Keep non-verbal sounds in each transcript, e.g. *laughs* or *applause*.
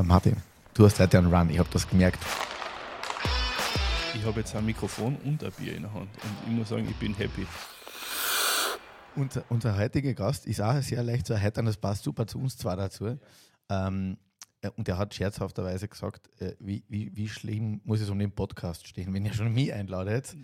Äh, Martin, du hast heute einen Run, ich habe das gemerkt. Ich habe jetzt ein Mikrofon und ein Bier in der Hand und ich muss sagen, ich bin happy. Unser, unser heutiger Gast ist auch sehr leicht zu erheitern, das passt super zu uns zwar dazu. Ähm, äh, und er hat scherzhafterweise gesagt, äh, wie, wie, wie schlimm muss es um den Podcast stehen, wenn ihr schon mich einladet.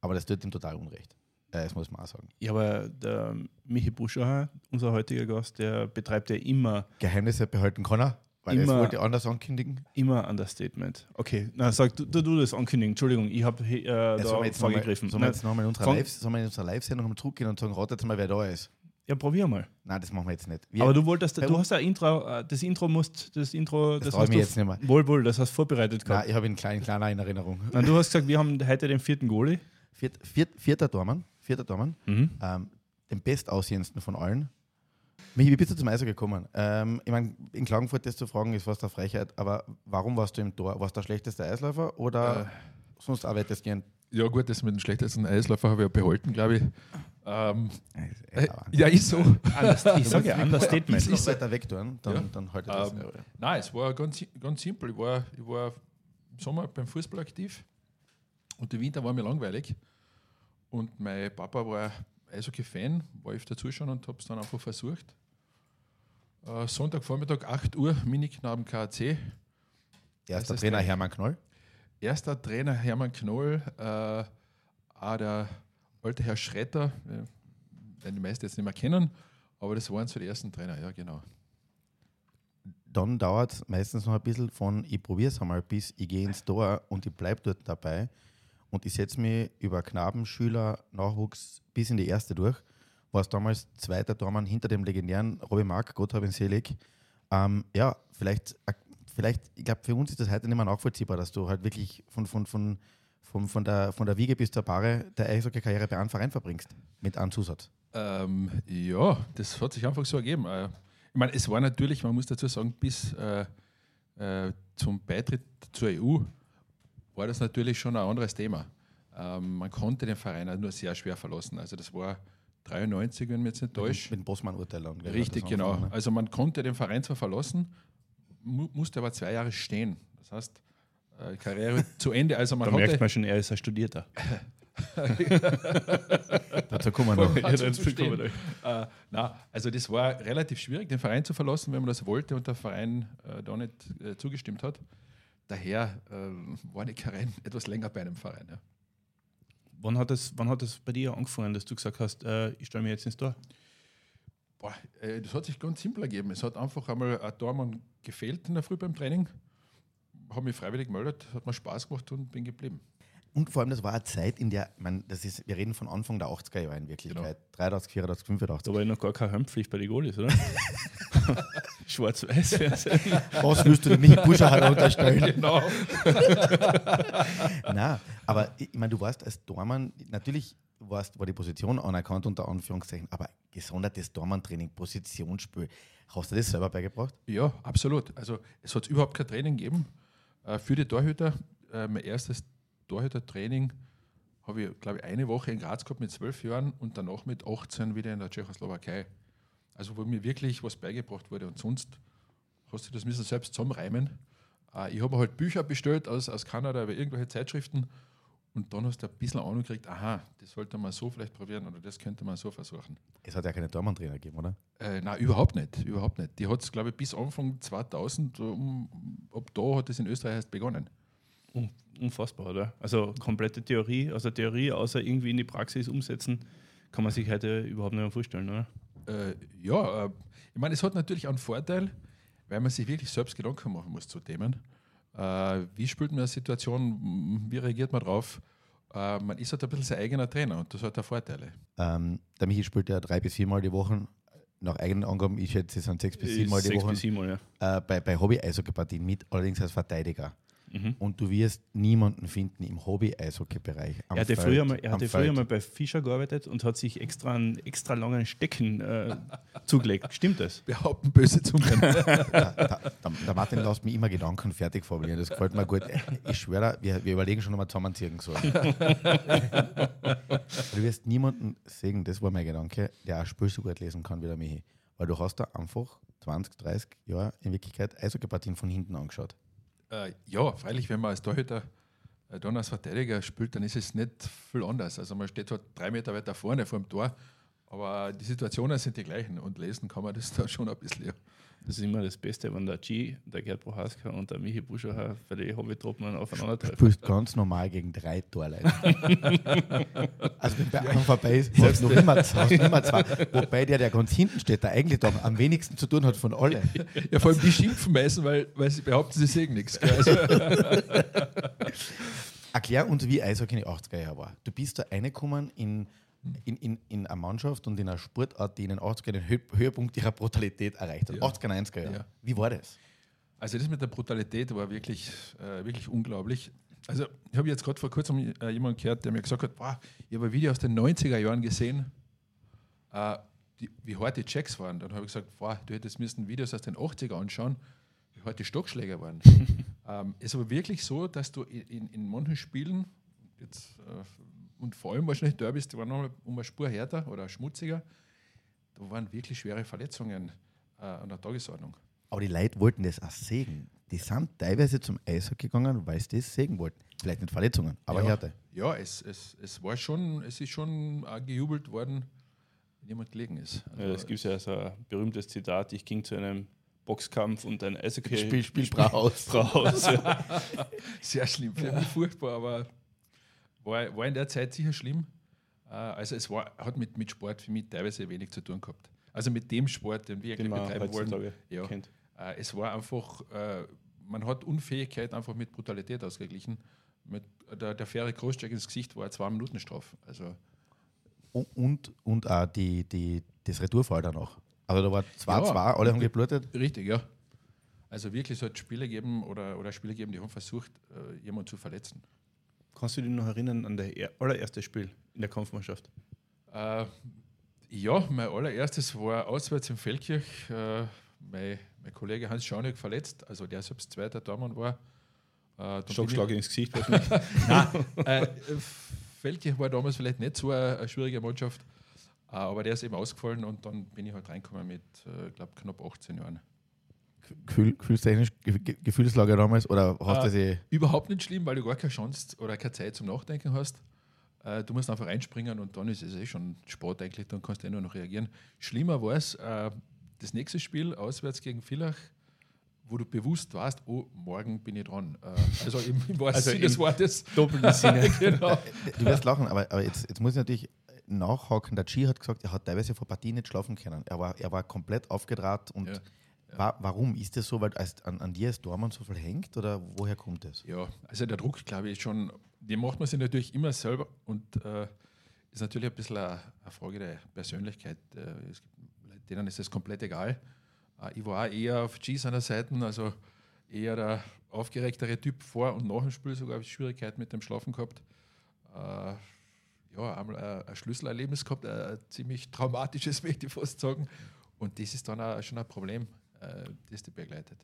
Aber das tut ihm total unrecht. Äh, das muss man auch sagen. Ja, aber der Michi Buscher, unser heutiger Gast, der betreibt ja immer, Geheimnisse behalten kann er, weil er Immer- wollte anders ankündigen. immer Understatement. Okay, na sag du, du, du das ankündigen. Entschuldigung, ich habe äh, Ja, da jetzt nochmal vorgegriffen. sollen wir jetzt noch mal in unserer Live- Live-Sendung nochmal zurückgehen und sagen, ratet mal, wer da ist? ja, probier mal. Nein, das machen wir jetzt nicht. Wir, aber du wolltest, du hast ein Intro, äh, das Intro musst, das Intro, Das das, ich hast du jetzt nicht mehr. wohl, wohl, das hast du vorbereitet gehabt. Nein, ich habe ihn klein, kleiner in Erinnerung. Nein, du hast gesagt, wir haben heute den vierten Goalie. Viert, viert, vierter Dormann, vierter Dormann, Mhm. ähm, den bestaussehendsten von allen. Michi, wie bist du zum Eishockey gekommen? Ähm, ich meine, in Klagenfurt das zu fragen, ist fast eine Frechheit, aber warum warst du im Tor? Warst du der schlechteste Eisläufer oder sonst arbeitest du gern? Ja, gut, das mit dem schlechtesten Eisläufer habe ich ja behalten, glaube ich. Ähm, Äh, äh, ja, ist so. Underst- ich *laughs* sage ja Ist Understatement. noch weiter weg tun, dann, Ja. dann halte ich das. Ähm, Nein, es war ganz, ganz simpel. Ich war, ich war im Sommer beim Fußball aktiv und der Winter war mir langweilig. Und mein Papa war Eishockey-Fan, war öfter zuschauen und habe es dann einfach versucht. Äh, Sonntagvormittag, 8 Uhr, Miniknaben KAC. Erster Trainer geil. Hermann Knoll. Erster Trainer Hermann Knoll, äh, auch der alte Herr Schretter, äh, den die meisten jetzt nicht mehr kennen, aber das waren so die ersten Trainer, ja genau. Dann dauert es meistens noch ein bisschen von, ich probiere es einmal, bis ich gehe ins Tor und ich bleibe dort dabei. Und ich setze mich über Knaben, Schüler, Nachwuchs bis in die erste durch. War es damals zweiter Tormann hinter dem legendären Robby Mark, Gott hab ihn selig. Ähm, ja, vielleicht, äh, vielleicht ich glaube, für uns ist das heute nicht mehr nachvollziehbar, dass du halt wirklich von, von, von, von, von, der, von der Wiege bis zur Bahre der Eishockey-Karriere bei einem Verein verbringst. Mit einem Zusatz. Ähm, ja, das hat sich einfach so ergeben. Äh, ich meine, es war natürlich, man muss dazu sagen, bis äh, äh, zum Beitritt zur EU war das natürlich schon ein anderes Thema. Ähm, man konnte den Verein nur sehr schwer verlassen. Also das war 93, wenn mich jetzt nicht täuscht. Mit dem Bossmann-Urteil. Richtig, genau. anfangen, ne? Also man konnte den Verein zwar verlassen, mu musste aber zwei Jahre stehen. Das heißt, äh, Karriere *laughs* zu Ende. Also man Da merkt man schon, er ist ein Studierter. *laughs* Dazu kommen wir noch. Ja, kommen Äh, na, also das war relativ schwierig, den Verein zu verlassen, wenn man das wollte und der Verein äh, da nicht äh, zugestimmt hat. Daher äh, war die Karriere *laughs* etwas länger bei einem Verein. Ja. Wann hat, das, wann hat das bei dir angefangen, dass du gesagt hast, äh, ich stelle mir jetzt ins Tor? Boah, äh, das hat sich ganz simpel ergeben. Es hat einfach einmal ein Tormann gefehlt in der Früh beim Training. Habe mich freiwillig gemeldet, hat mir Spaß gemacht und bin geblieben. Und vor allem, das war eine Zeit, in der, man, das ist, wir reden von Anfang der 80er Jahre in Wirklichkeit. 83, 84, 85. Da war ja noch gar keine Helmpflicht bei den Goalies, oder? *laughs* Schwarz-Weiß. Was willst du denn nicht Buscher halt unterstellen? Genau. *laughs* Nein, aber ich, ich meine, du warst als Dormann, natürlich warst, war die Position anerkannt unter Anführungszeichen, aber gesondertes Dormann-Training, Positionsspiel, hast du das selber beigebracht? Ja, absolut. Also es hat überhaupt kein Training gegeben äh, für die Torhüter. Äh, mein erstes Torhüter-Training habe ich, glaube ich, eine Woche in Graz gehabt mit zwölf Jahren und danach mit 18 wieder in der Tschechoslowakei. Also wo mir wirklich was beigebracht wurde und sonst hast du das müssen selbst zusammenreimen. Äh, ich habe halt Bücher bestellt aus, aus Kanada über irgendwelche Zeitschriften und dann hast du ein bisschen Ahnung gekriegt, aha, das sollte man so vielleicht probieren oder das könnte man so versuchen. Es hat ja keine Dormann-Trainer gegeben, oder? Äh, nein, überhaupt nicht. Überhaupt nicht. Die hat es, glaube ich, bis Anfang 2000, um, ab da hat es in Österreich erst begonnen. Un- Unfassbar, oder? Also komplette Theorie, also Theorie, außer irgendwie in die Praxis umsetzen, kann man sich heute überhaupt nicht mehr vorstellen, oder? Äh, ja, äh, ich meine, es hat natürlich einen Vorteil, weil man sich wirklich selbst Gedanken machen muss zu Themen. Äh, wie spielt man eine Situation, wie reagiert man drauf? Äh, man ist halt ein bisschen sein eigener Trainer und das hat auch Vorteile. Ähm, der Michi spielt ja drei bis viermal die Woche. Nach eigenen Angaben, ich schätze, es sind sechs bis siebenmal die Sechs Woche bis siebenmal, ja. äh, bei, bei Hobby-Eishockey-Partien mit, allerdings als Verteidiger. Mhm. Und du wirst niemanden finden im Hobby-Eishockey-Bereich. Er hatte, Feld- früher mal, er hatte früher mal bei Fischer gearbeitet und hat sich extra einen extra langen Stecken äh, *laughs* zugelegt. Stimmt das? Behaupten böse Zungen. der, der, der Martin lässt mich immer Gedanken fertig formulieren. Das gefällt mir gut. Ich schwöre, wir, wir überlegen schon nochmal zusammenziehen sollen. *laughs* du wirst niemanden sehen, das war mein Gedanke, der ein Spiel so gut lesen kann wie der Michi. Weil du hast da einfach 20, 30 Jahre in Wirklichkeit Eishockeypartien von hinten angeschaut. Äh, ja, freilich, wenn man als Torhüter äh, dann als Verteidiger spielt, dann ist es nicht viel anders. Also man steht halt drei Meter weiter vorne vor dem Tor, aber die Situationen sind die gleichen und lesen kann man das da schon ein bisschen. Ja. Das ist immer das Beste, wenn der G, der Gerd Prohaska und der Michi Buscherher für die Hobbytruppen Du aufeinandertreffen. spielst ganz normal gegen drei Torleute. *laughs* also wenn bei einem vorbei ist, hast du noch immer, hast du noch immer zwei. *laughs* Wobei der, der ganz hinten steht, der eigentlich doch am wenigsten zu tun hat von allen. *laughs* ja, vor allem die schimpfen meistens, weil, weil sie behaupten, sie sehen nichts. Also, Erklär uns, wie Eishockey in den 80er Jahren war. Du bist da reingekommen in, in, in, in eine Mannschaft und in eine Sportart, die in den 80er den Hö Höhepunkt ihrer Brutalität erreicht hat. Ja. 80er, 90er Jahre. Ja. Wie war das? Also das mit der Brutalität war wirklich, äh, wirklich unglaublich. Also ich habe jetzt gerade vor kurzem äh, jemanden gehört, der mir gesagt hat, boah, ich habe ein Video aus den 90er Jahren gesehen, äh, die, wie hart die Checks waren. Dann habe ich gesagt, boah, du hättest müssen Videos aus den 80er anschauen, wie hart die Stockschläger waren. *laughs* ähm, es war wirklich so, dass du in, in, in manchen Spielen, jetzt, äh, und vor allem wahrscheinlich Derbys, die waren noch um eine Spur härter oder schmutziger, da waren wirklich schwere Verletzungen äh, an der Tagesordnung. Aber die Leute wollten das auch sägen. Die sind teilweise zum Eishockey gegangen, weil sie das sägen wollten. Vielleicht nicht Verletzungen, aber ja, Härte. Ja, es, es, es war schon, es ist schon auch gejubelt worden, wenn jemand gelegen ist. Also, Ja, das gibt ja so ein berühmtes Zitat, ich ging zu einem Boxkampf und ein Eishockey Spiel, Spiel, Brau aus. Braus. Ja. sehr schlimm, für mich furchtbar, aber war, war in der Zeit sicher schlimm. Äh, Also es war, hat mit, mit Sport für mich teilweise wenig zu tun gehabt. Also mit dem Sport, den wir Den eigentlich betreiben wollen. Ja. kennt. Äh, Es war einfach, äh, man hat Unfähigkeit einfach mit Brutalität ausgeglichen. Mit, der, der faire Großcheck ins Gesicht war zwei Minuten Strafe. Also Und, und, und auch die, die, das Retourfall danach. Also da war 2-2, Ja. alle haben geblutet. Richtig, ja. Also wirklich, es hat Spiele geben oder, oder Spiele geben, die haben versucht, jemanden zu verletzen. Kannst du dich noch erinnern an das allererste Spiel in der Kampfmannschaft? Äh, ja, mein allererstes war auswärts in Feldkirch. Äh, mein, mein Kollege Hans Schaunig verletzt, also der selbst zweiter Tormann war. Äh, Stockschlag ins Gesicht. *laughs* ich- Äh, Feldkirch war damals vielleicht nicht so eine, eine schwierige Mannschaft, äh, aber der ist eben ausgefallen und dann bin ich halt reingekommen mit, äh, glaube knapp 18 Jahren. Gefühl, gefühlstechnisch, Ge- Ge- Gefühlslage damals? Oder hast du Äh, sie. Überhaupt nicht schlimm, weil du gar keine Chance oder keine Zeit zum Nachdenken hast. Äh, Du musst einfach reinspringen und dann ist es eh schon Sport eigentlich, dann kannst du eh nur noch reagieren. Schlimmer war es, äh, das nächste Spiel auswärts gegen Villach, wo du bewusst warst, oh, morgen bin ich dran. Äh, Also im, im wahrsten Also Sinne des Wortes. Doppelten *laughs* Sinne. genau. Du wirst lachen, aber, aber jetzt, jetzt muss ich natürlich nachhaken. Der G hat gesagt, er hat teilweise vor Partien nicht schlafen können. Er war, er war komplett aufgedraht und Ja, Wa warum? Ist das so, weil als, an, an dir als Dormann so viel hängt oder woher kommt das? Ja, also der Druck, glaube ich, ist schon, den macht man sich natürlich immer selber und äh, ist natürlich ein bisschen eine, eine Frage der Persönlichkeit. Äh, es gibt Leute, denen ist das komplett egal. Äh, ich war auch eher auf G seiner Seite, also eher der aufgeregtere Typ vor und nach dem Spiel sogar habe ich Schwierigkeiten mit dem Schlafen gehabt. Äh, ja, einmal ein, ein Schlüsselerlebnis gehabt, ein, ziemlich traumatisches, *laughs* möchte ich fast sagen. Und das ist dann auch schon ein Problem, äh, das die begleitet.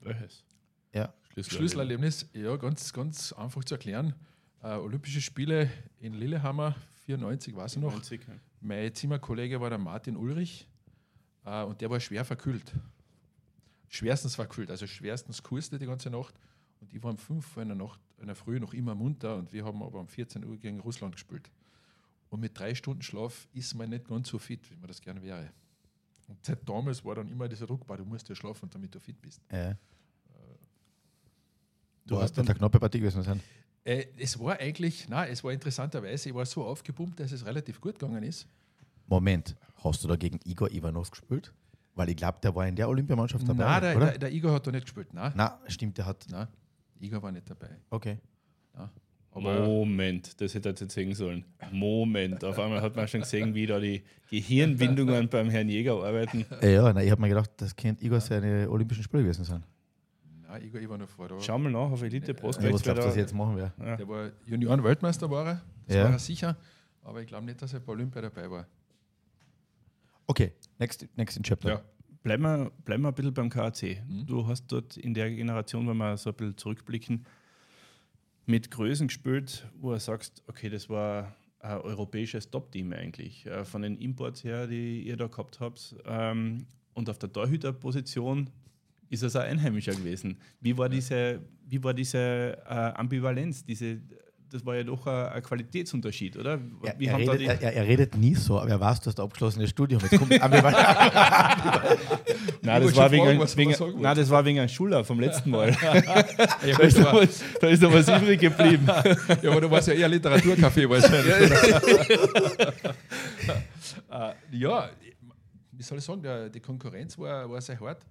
Welches? Ja. Schlüsselerlebnis, ja, ganz, ganz einfach zu erklären. Äh, Olympische Spiele in Lillehammer, 94 war ich noch. 90, ja. Mein Zimmerkollege war der Martin Ulrich äh, und der war schwer verkühlt. Schwerstens verkühlt, also schwerstens kuste die ganze Nacht. Und ich war um 5 Uhr in der, Nacht, in der Früh noch immer munter und wir haben aber um 14 Uhr gegen Russland gespielt. Und mit drei Stunden Schlaf ist man nicht ganz so fit, wie man das gerne wäre. Und seit damals war dann immer dieser Druck, du musst ja schlafen, damit du fit bist. Äh, Du du hast dann- eine knappe Partie gewesen sein. Äh, es war eigentlich, nein, es war interessanterweise, ich war so aufgepumpt, dass es relativ gut gegangen ist. Moment, hast du da gegen Igor Ivanovs gespielt? Weil ich glaube, der war in der Olympiamannschaft dabei, Nein, der, oder? der, der Igor hat da nicht gespielt. Nein, Na, stimmt, der hat. nein, Igor war nicht dabei. Okay. Aber Moment, das hätte er jetzt sehen sollen. Moment, auf einmal hat man schon gesehen, wie da die Gehirnbindungen beim Herrn Jäger arbeiten. Äh, ja, na, ich habe mir gedacht, das könnte Igor seine Olympischen Spiele gewesen sein. nein, Igor Ivanov war da. Schau mal nach auf Elite Ja, Prospect. was glaubst du, was jetzt machen werde? Ja. Der war Junioren-Weltmeister, war er. Das Ja. war er sicher. Aber ich glaube nicht, dass er bei Olympia dabei war. Okay, next, next in Chapter. Ja. Bleiben wir, bleiben wir ein bisschen beim KAC. Mhm. Du hast dort in der Generation, wenn wir so ein bisschen zurückblicken, mit Größen gespielt, wo du sagst, okay, das war ein europäisches Top-Team eigentlich. Äh, von den Imports her, die ihr da gehabt habt. Ähm, und auf der Torhüterposition ist es ein Einheimischer gewesen. Wie war diese, wie war diese äh, Ambivalenz, diese das war ja doch ein, ein Qualitätsunterschied, oder? Er, er, redet, er, er, redet, nie so, aber er weiß, du hast ein abgeschlossenes Studium. Jetzt kommt *laughs* nein, das war wegen, fragen, wegen, nein, das war wegen einem Schuller vom letzten Mal. ja, *laughs* da, ist noch was, da ist noch was übrig geblieben. *laughs* ja, aber du warst ja eher Literaturcafé wahrscheinlich. uh, ja, wie soll ich sagen, der, die Konkurrenz war, war sehr hart.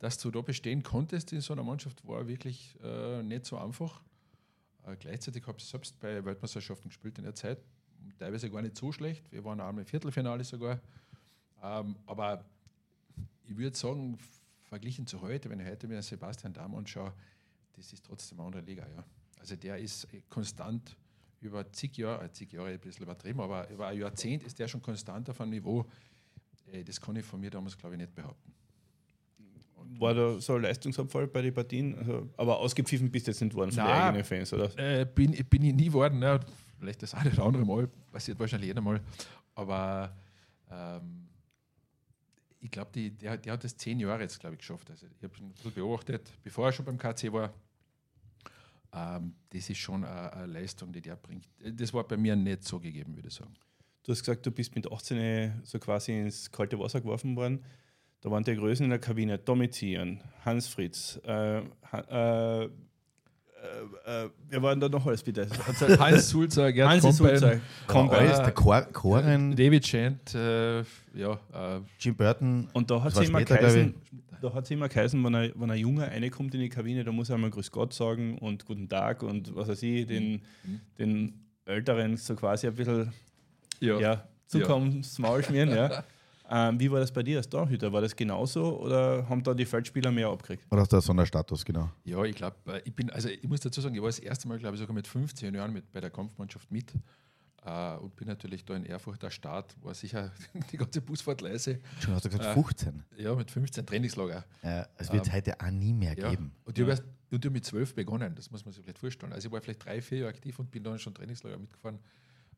Dass du da bestehen konntest in so einer Mannschaft, war wirklich äh, nicht so einfach. Äh, gleichzeitig habe ich selbst bei Weltmeisterschaften gespielt in der Zeit. Teilweise gar nicht so schlecht. Wir waren einmal im Viertelfinale sogar. Ähm, aber ich würde sagen, verglichen zu heute, wenn ich heute mir Sebastian Dahm anschaue, das ist trotzdem eine andere Liga. Ja. Also der ist konstant über zig Jahre, äh, zig Jahre ein bisschen übertrieben, aber über ein Jahrzehnt ist der schon konstant auf einem Niveau. Äh, das kann ich von mir damals, glaube ich, nicht behaupten war da so ein Leistungsabfall bei den Partien? Also, aber ausgepfiffen bist du jetzt nicht worden von den eigenen Fans, oder? Äh, bin, bin ich nie geworden. Ja, vielleicht das eine oder andere Mal, passiert wahrscheinlich jeder Mal. Aber ähm, ich glaube, der, der hat das zehn Jahre jetzt, glaube ich, geschafft. Also ich habe schon ein bisschen beobachtet, bevor er schon beim KC war. Ähm, das ist schon eine, eine, Leistung, die der bringt. Das war bei mir nicht so gegeben, würde ich sagen. Du hast gesagt, du bist mit 18 so quasi ins kalte Wasser geworfen worden. Da waren die Größen in der Kabine Domitian, Hans Fritz, äh, äh, äh, äh, wer war denn da noch alles bitte? Hans *laughs* Sulzer, Gerd Hans Sulzer, Combein. der Choren. David Chant, äh, ja, äh, Jim Burton. Und da hat es immer geheißen, da hat immer geheißen, wenn ein, wenn ein Junge reinkommt in die Kabine, da muss er einmal Grüß Gott sagen und Guten Tag und was weiß ich, den, mhm. den Älteren so quasi ein bisschen ja. Ja, zukommen, ja. Maul schmieren, ja. *laughs* Ähm, wie war das bei dir als Torhüter? War das genauso oder haben da die Feldspieler mehr abgekriegt? Oder hast du so einen Status, genau? Ja, ich glaube, äh, ich bin, also ich muss dazu sagen, ich war das erste Mal, glaube ich, sogar mit 15 Jahren mit bei der Kampfmannschaft mit. Uh, und bin natürlich da in Erfurt der Start, war sicher *laughs* die ganze Busfahrt leise. Schon hast du gesagt, 15? Uh, ja, mit 15 Trainingslager. Ja, es wird ähm, heute auch nie mehr ja. geben. Und ich ja. habe mit 12 begonnen, das muss man sich vielleicht vorstellen. Also ich war vielleicht drei, vier Jahre aktiv und bin dann schon Trainingslager mitgefahren.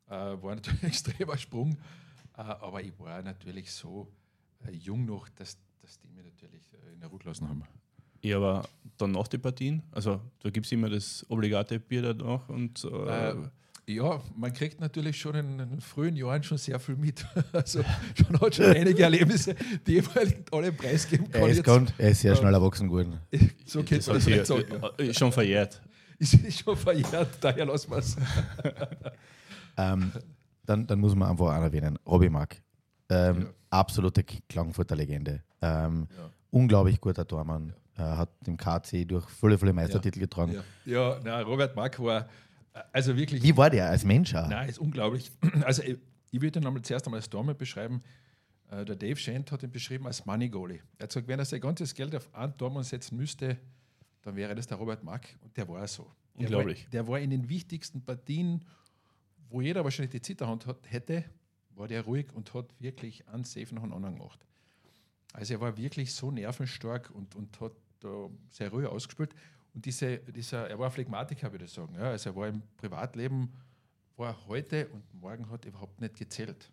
Uh, war natürlich *laughs* ein extremer Sprung, aber ich war natürlich so äh, jung noch, dass, dass die mir natürlich äh, in der Ruhe gelassen haben. Ja, aber dann nach den Partien? Also da gibt es immer das obligate Bier danach und äh, äh, ja, man kriegt natürlich schon in, in, frühen Jahren schon sehr viel mit. *laughs* Also schon hat schon einige Erlebnisse, die ich alle preisgeben kann. Er ist, kommt, er ist sehr schnell erwachsen geworden. So geht das nicht sagen. Ist schon verjährt. Ist, *laughs* ist schon verjährt, daher lassen wir es. *laughs* ähm, dann, dann muss man einfach auch erwähnen, Robby Mack. Ähm, ja. Absolute Klangfurter Legende. Ähm, ja. Unglaublich guter Tormann. Ja. Äh, hat im KC durch viele, viele Meistertitel getragen. Ja, na, Robert Mark war äh, also wirklich. Wie war der als Mensch? Auch? Nein, ist unglaublich. *clears throat* Also ich, ich würde ihn einmal zuerst einmal als Tormann beschreiben. Äh, der Dave Shant hat ihn beschrieben als Money Goalie. Er hat gesagt, wenn er sein ganzes Geld auf einen Tormann setzen müsste, dann wäre das der Robert Mark. Und der war so. Unglaublich. Der war, der war in den wichtigsten Partien, wo jeder wahrscheinlich die Zitterhand hat, hätte, war der ruhig und hat wirklich einen Safe nach dem anderen gemacht. Also er war wirklich so nervenstark und, und hat da sehr ruhig ausgespielt. Und diese, dieser, er war Phlegmatiker, würde ich sagen. Ja, also er war im Privatleben, war heute und morgen hat überhaupt nicht gezählt.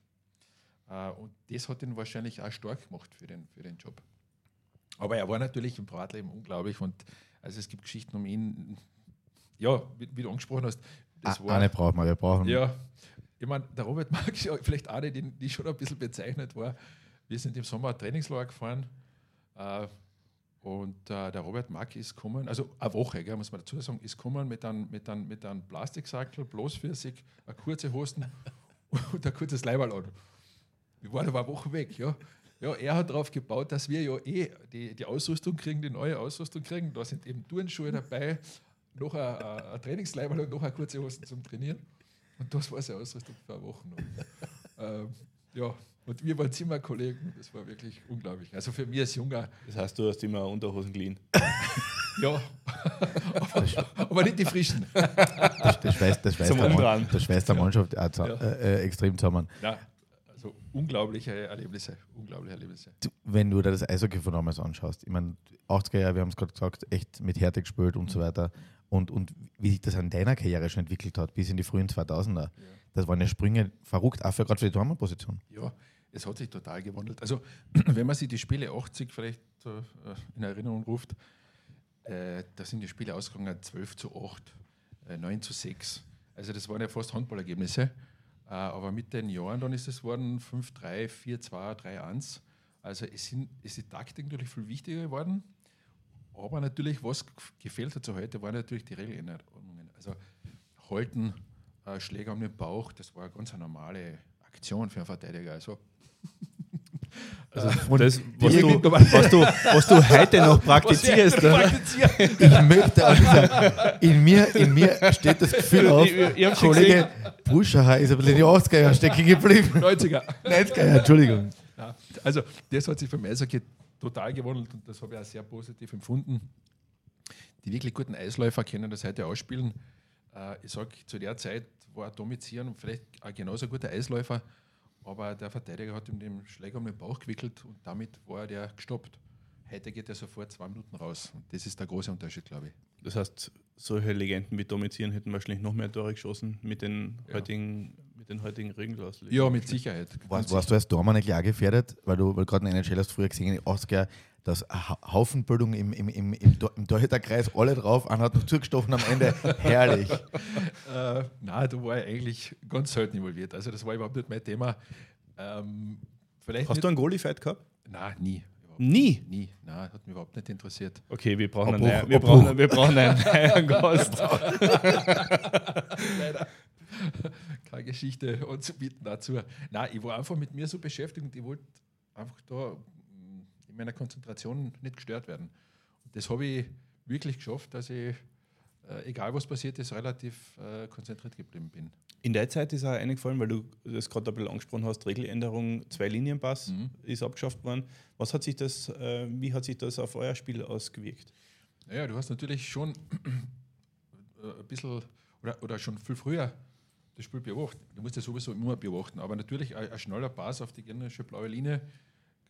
Uh, und das hat ihn wahrscheinlich auch stark gemacht für den, für den Job. Aber er war natürlich im Privatleben unglaublich und also es gibt Geschichten um ihn, ja, wie, wie du angesprochen hast. Das ah, war, eine brauchen wir, wir brauchen. Ja, ich meine, der Robert ja vielleicht eine, die, die schon ein bisschen bezeichnet war. Wir sind im Sommer ein Trainingslager gefahren äh, und äh, der Robert Mark ist gekommen, also eine Woche, gell, muss man dazu sagen, ist gekommen mit einem, mit einem, mit einem Plastiksackel, bloß für sich, eine kurze Hosen *laughs* und ein kurzes Leiberl an. Wir waren aber eine Woche weg, ja. Ja, er hat darauf gebaut, dass wir ja eh die, die Ausrüstung kriegen, die neue Ausrüstung kriegen. Da sind eben Turnschuhe dabei, noch ein, ein Trainingsleiberl und noch eine kurze Hosen zum Trainieren. Und das war seine Ausrüstung für eine Woche. *laughs* ähm, ja, und wir waren Zimmerkollegen, das war wirklich unglaublich. Also für mich als Junger. Das heißt, du hast immer Unterhosen geliehen? *laughs* ja, aber, aber, nicht die frischen. Das, das schweißt, das schweißt, der, das schweißt der Mannschaft ja. äh, äh, extrem zusammen. Ja, also unglaubliche Erlebnisse, unglaubliche Erlebnisse. Wenn du dir das Eishockey von damals anschaust, ich meine, 80er Jahre, wir haben es gerade gesagt, echt mit Härte gespielt und mhm. so weiter und, und wie sich das an deiner Karriere schon entwickelt hat, bis in die frühen 2000er. Ja. das waren ja Sprünge verrückt, auch gerade für die Tormann-Position. Ja, es hat sich total gewandelt. Also, *clears throat* wenn man sich die Spiele 80 vielleicht äh, in Erinnerung ruft, äh, da sind die Spiele ausgegangen 12 zu 8, äh, 9 zu 6. Also, das waren ja fast Handballergebnisse. Äh, aber mit den Jahren dann ist es worden 5-3, 4-2, 3-1. Also, es sind, ist die Taktik natürlich viel wichtiger geworden. Aber natürlich, was gefehlt hat zu heute, waren natürlich die Regeländerungen. Also, halten, äh, Schläger um den Bauch, das war eine ganz normale Aktion für einen Verteidiger. Also, *laughs* also das, was, du, was, du, was du heute noch *laughs* praktizierst. ich möchte auch sagen, in mir, in mir steht das Gefühl auf, ich, Kollege Buscher ist ein bisschen in die 80er stecken geblieben. 90er. 90er, Entschuldigung. Also das hat sich für mich Eishockey total gewandelt und das habe ich auch sehr positiv empfunden. Die wirklich guten Eisläufer können das heute ausspielen. Äh, ich sage, zu der Zeit war Domizieren vielleicht ein genauso guter Eisläufer, aber der Verteidiger hat ihm den Schläger um den Bauch gewickelt und damit war der gestoppt. Heute geht er sofort zwei Minuten raus. Und das ist der große Unterschied, glaube ich. Das heißt, solche Legenden wie Domizieren hätten wahrscheinlich noch mehr Tore geschossen mit den ja. heutigen, mit den heutigen Regenauslegungen. Ja, mit Sicherheit. Warst, warst du als Dormann eigentlich auch gefährdet? Weil du weil gerade in NHL hast früher gesehen, Oscar, dass Haufenbildung im, im, im, im, im Torhüterkreis alle drauf, einer hat noch zugestochen am Ende. *laughs* Herrlich. äh, nein, da war ich eigentlich ganz selten involviert. Also das war überhaupt nicht mein Thema. Ähm, vielleicht Hast du einen Goalie-Fight gehabt? Nein, nie. Nie? Nie. Nein, hat mich überhaupt nicht interessiert. Okay, wir brauchen, einen, wir brauchen, wir brauchen einen neuen *laughs* Gast. Leider. *laughs* Keine Geschichte anzubieten dazu. Nein, ich war einfach mit mir so beschäftigt und ich wollte einfach da meiner Konzentration nicht gestört werden. Und das habe ich wirklich geschafft, dass ich, äh, egal was passiert ist, relativ äh, konzentriert geblieben bin. In der Zeit ist auch eingefallen, weil du das gerade ein bisschen angesprochen hast, Regeländerung, zwei Linienpass mhm. ist abgeschafft worden. Was hat sich das, äh, wie hat sich das auf euer Spiel ausgewirkt? Naja, du hast natürlich schon äh, ein bisschen oder, oder schon viel früher das Spiel beobachtet. Du musst ja sowieso immer beobachten, aber natürlich ein, ein schneller Pass auf die gegnerische blaue Linie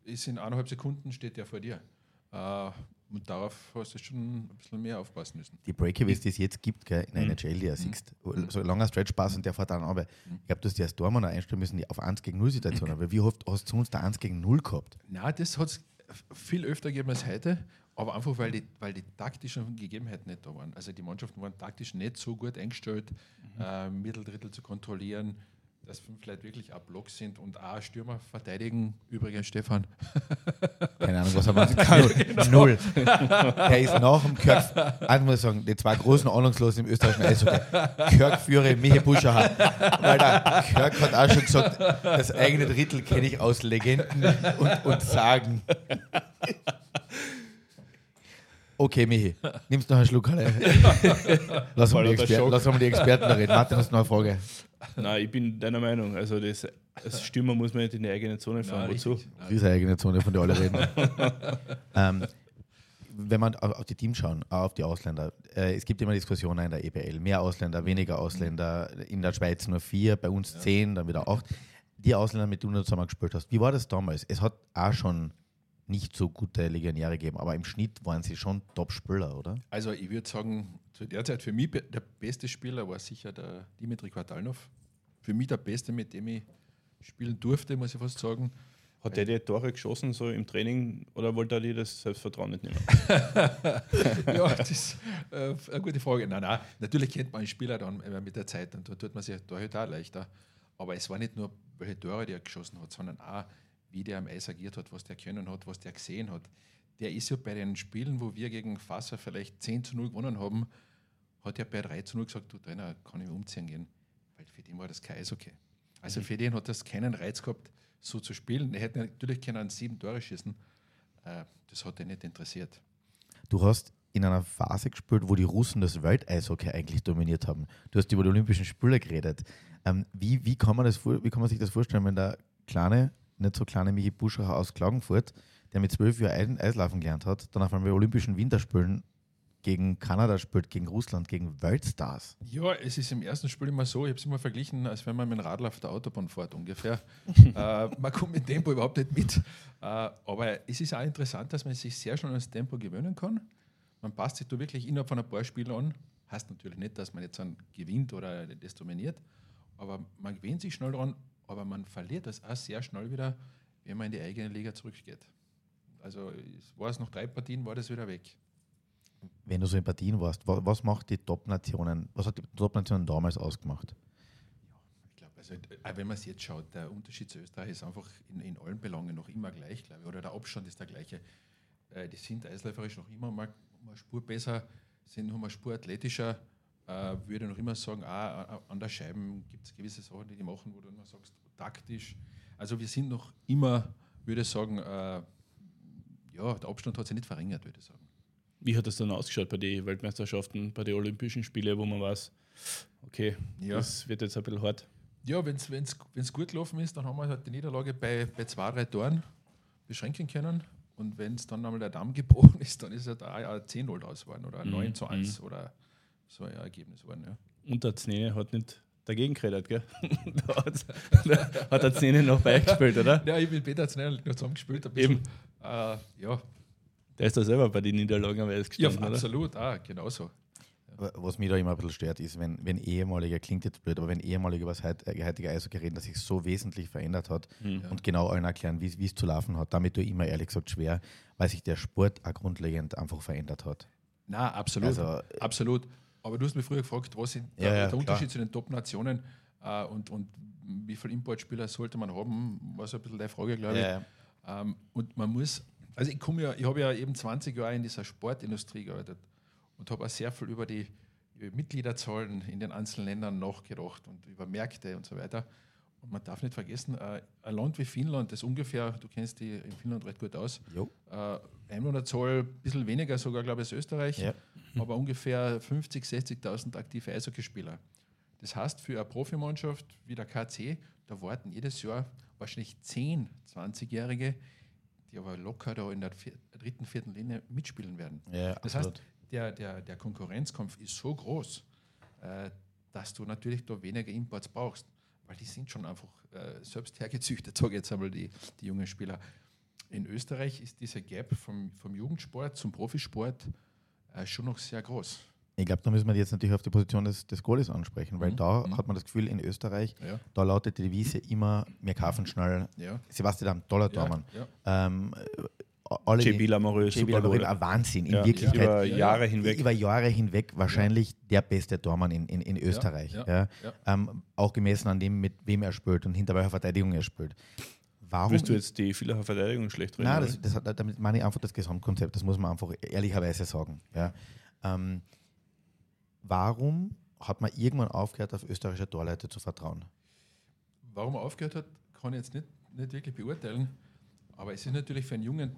ist in eineinhalb Sekunden steht der vor dir. Uh, und darauf hast du schon ein bisschen mehr aufpassen müssen. Die Breakaways, die es jetzt gibt, gell, in einer mhm. NHL, die er siehst, mhm. so ein langer Stretch-Pass und der fährt dann runter. Mhm. Ich glaube, du hast die als Dormann einstellen müssen, die auf 1 gegen 0 Situation. *laughs* Aber wie oft hast du uns da 1 gegen 0 gehabt? Nein, das hat es viel öfter gegeben als heute, aber einfach, weil die, weil die taktischen Gegebenheiten nicht da waren. Also die Mannschaften waren taktisch nicht so gut eingestellt, mhm. äh, Mitteldrittel zu kontrollieren, dass fünf Leute wirklich ab Block sind und auch Stürmer verteidigen. Übrigens, Stefan. Keine Ahnung, was er machen kann. Null. Er ist nach dem Kirk, ich muss sagen, die zwei großen Ahnungslosen im österreichischen Eishockey. Kirk führe Michi Buscher Weil der Kirk hat auch schon gesagt, das eigene Drittel kenne ich aus Legenden und, und Sagen. Okay, Michi, *laughs* nimmst du noch einen Schluck? Lass mal, die, Lass mal die Experten reden. Martin, hast du noch eine Frage? Nein, ich bin deiner Meinung. Also das, als Stürmer muss man nicht in die eigene Zone fahren. Wozu? Diese eigene Zone, von der alle reden. *laughs* ähm, wenn man auf die Teams schauen, auf die Ausländer, äh, es gibt immer Diskussionen in der EBL. Mehr Ausländer, weniger Ausländer. In der Schweiz nur vier, bei uns ja. zehn, dann wieder acht. Die Ausländer, mit denen du zusammen gespielt hast, wie war das damals? Es hat auch schon nicht so gute Legionäre gegeben, aber im Schnitt waren sie schon Top-Spieler, oder? Also ich würde sagen, zu der Zeit für mich der beste Spieler war sicher der Dimitri Quartalnov. Für mich der beste, mit dem ich spielen durfte, muss ich fast sagen. Hat der die Tore geschossen so im Training oder wollte er dir das Selbstvertrauen nicht nehmen? *laughs* ja, das ist äh, eine gute Frage. Nein, nein, natürlich kennt man einen Spieler dann mit der Zeit und da tut man sich da halt auch leichter. Aber es war nicht nur, welche Tore der geschossen hat, sondern auch, wie der am Eis agiert hat, was der können hat, was der gesehen hat. Der ist ja bei den Spielen, wo wir gegen Fasser vielleicht 10 zu 0 gewonnen haben, hat er bei 3 zu 0 gesagt, du Trainer, kann ich umziehen gehen. Weil für den war das kein okay. Also mhm. für den hat das keinen Reiz gehabt, so zu spielen. Er hätte natürlich können sieben Tore schießen. Äh, das hat ihn nicht interessiert. Du hast in einer Phase gespielt, wo die Russen das Welteishockey eigentlich dominiert haben. Du hast über die Olympischen Spiele geredet. Ähm, wie, wie, kann man das, wie kann man sich das vorstellen, wenn der kleine nicht so kleine Michi Buscher aus Klagenfurt, der mit zwölf Jahren Eislaufen gelernt hat, dann auf einmal Olympischen Winterspielen gegen Kanada spielt, gegen Russland, gegen Weltstars. Ja, es ist im ersten Spiel immer so, ich habe es immer verglichen, als wenn man mit dem Radl auf der Autobahn fährt ungefähr. *laughs* äh, man kommt mit Tempo überhaupt nicht mit. Äh, aber es ist auch interessant, dass man sich sehr schnell ans Tempo gewöhnen kann. Man passt sich da wirklich innerhalb von ein paar Spielen an. Heißt natürlich nicht, dass man jetzt dann gewinnt oder das dominiert. aber man gewöhnt sich schnell dran, aber man verliert das auch sehr schnell wieder, wenn man in die eigene Liga zurückgeht. Also war es noch drei Partien, war das wieder weg. Wenn du so in Partien warst, was, was macht die Top-Nationen, was hat die Top-Nationen damals ausgemacht? Ich glaube, also auch wenn man es jetzt schaut, der Unterschied zu Österreich ist einfach in, in allen Belangen noch immer gleich, glaube ich, oder der Abstand ist der gleiche. Äh, die sind eisläuferisch noch immer mal eine Spur besser, sind noch mal Spur athletischer. Äh, würde noch immer sagen, auch an der Scheibe gibt es gewisse Sachen, die die machen, wo du immer sagst, taktisch. Also wir sind noch immer, würde ich sagen, äh, ja, der Abstand hat sich nicht verringert, würde ich sagen. Wie hat das dann ausgeschaut bei den Weltmeisterschaften, bei den Olympischen Spielen, wo man weiß, okay, ja. das wird jetzt ein bisschen hart? Ja, wenn es gut gelaufen ist, dann haben wir halt die Niederlage bei, bei zwei, drei Toren beschränken können. Und wenn es dann einmal der Damm gebrochen *laughs* ist, dann ist es halt ein 10-0 aus geworden oder ein 9 mhm. zu 1 mhm. oder so ein Ergebnis geworden. Ja. Und der Znene hat nicht dagegen geredet, gell? *laughs* da hat, da *laughs* hat der Znene noch beigespielt, oder? *laughs* Ja, ich bin Peter Znene noch zusammengespielt. Ein bisschen. Eben. Äh, ja. Der ist da selber bei den Niederlagen am gestanden, Ja, absolut, oder? Ah, genauso. Was mich da immer ein bisschen stört, ist, wenn, wenn ehemaliger, klingt jetzt blöd, aber wenn ehemaliger was heit, äh, heutige Eishockey reden, dass sich so wesentlich verändert hat mhm. und genau allen erklären, wie es zu laufen hat, damit du immer ehrlich gesagt schwer, weil sich der Sport auch grundlegend einfach verändert hat. Na, absolut. Also, absolut. Aber du hast mich früher gefragt, was ist ja, der, der Unterschied zu den Top-Nationen äh, und, und wie viele Importspieler sollte man haben, war so ein bisschen deine Frage, glaube ich. Ja, ähm, und man muss, also ich komme ja, ich habe ja eben 20 Jahre in dieser Sportindustrie gearbeitet und habe auch sehr viel über die Mitgliederzahlen in den einzelnen Ländern nachgedacht und über Märkte und so weiter. Und man darf nicht vergessen, äh, ein Land wie Finnland, das ungefähr, du kennst die in Finnland recht gut aus, äh, Einwohnerzahl ein bisschen weniger sogar, glaube ich, als Österreich, ja. aber ungefähr 50.000, 60.000 aktive Eishockeyspieler. Das heißt, für eine Profimannschaft wie der KC, da warten jedes Jahr wahrscheinlich 10, 20-Jährige, die aber locker da in der dritten, vierten Linie mitspielen werden. Ja, das absolut. heißt, der, der, der Konkurrenzkampf ist so groß, äh, dass du natürlich da weniger Imports brauchst, weil die sind schon einfach äh, selbst hergezüchtet, *laughs* sage ich jetzt einmal, die, die jungen Spieler. In Österreich ist dieser Gap vom, vom Jugendsport zum Profisport äh, schon noch sehr groß. Ich glaube, da müssen wir jetzt natürlich auf die Position des, des Goalies ansprechen, weil mhm. da mhm. hat man das Gefühl, in Österreich, ja. da lautet die Devise immer, wir kaufen schnell. Ja. Sebastian Dollar. Ja. Ähm, alle JB Lamoureux, JB Lamoureux, ein Wahnsinn. In ja, Wirklichkeit, über Jahre hinweg. Über Jahre hinweg wahrscheinlich der beste Tormann in, in, in Österreich. Ja, ähm, auch gemessen an dem, mit wem er spielt und hinter welcher Verteidigung er spielt. Warum Willst du jetzt die Villacher Verteidigung schlecht reden? Nein, das, das, damit meine ich einfach das Gesamtkonzept. Das muss man einfach ehrlicherweise sagen. Ja. Ähm, warum hat man irgendwann aufgehört, auf österreichische Torleute zu vertrauen? Warum er aufgehört hat, kann ich jetzt nicht, nicht wirklich beurteilen. Aber es ist natürlich für einen jungen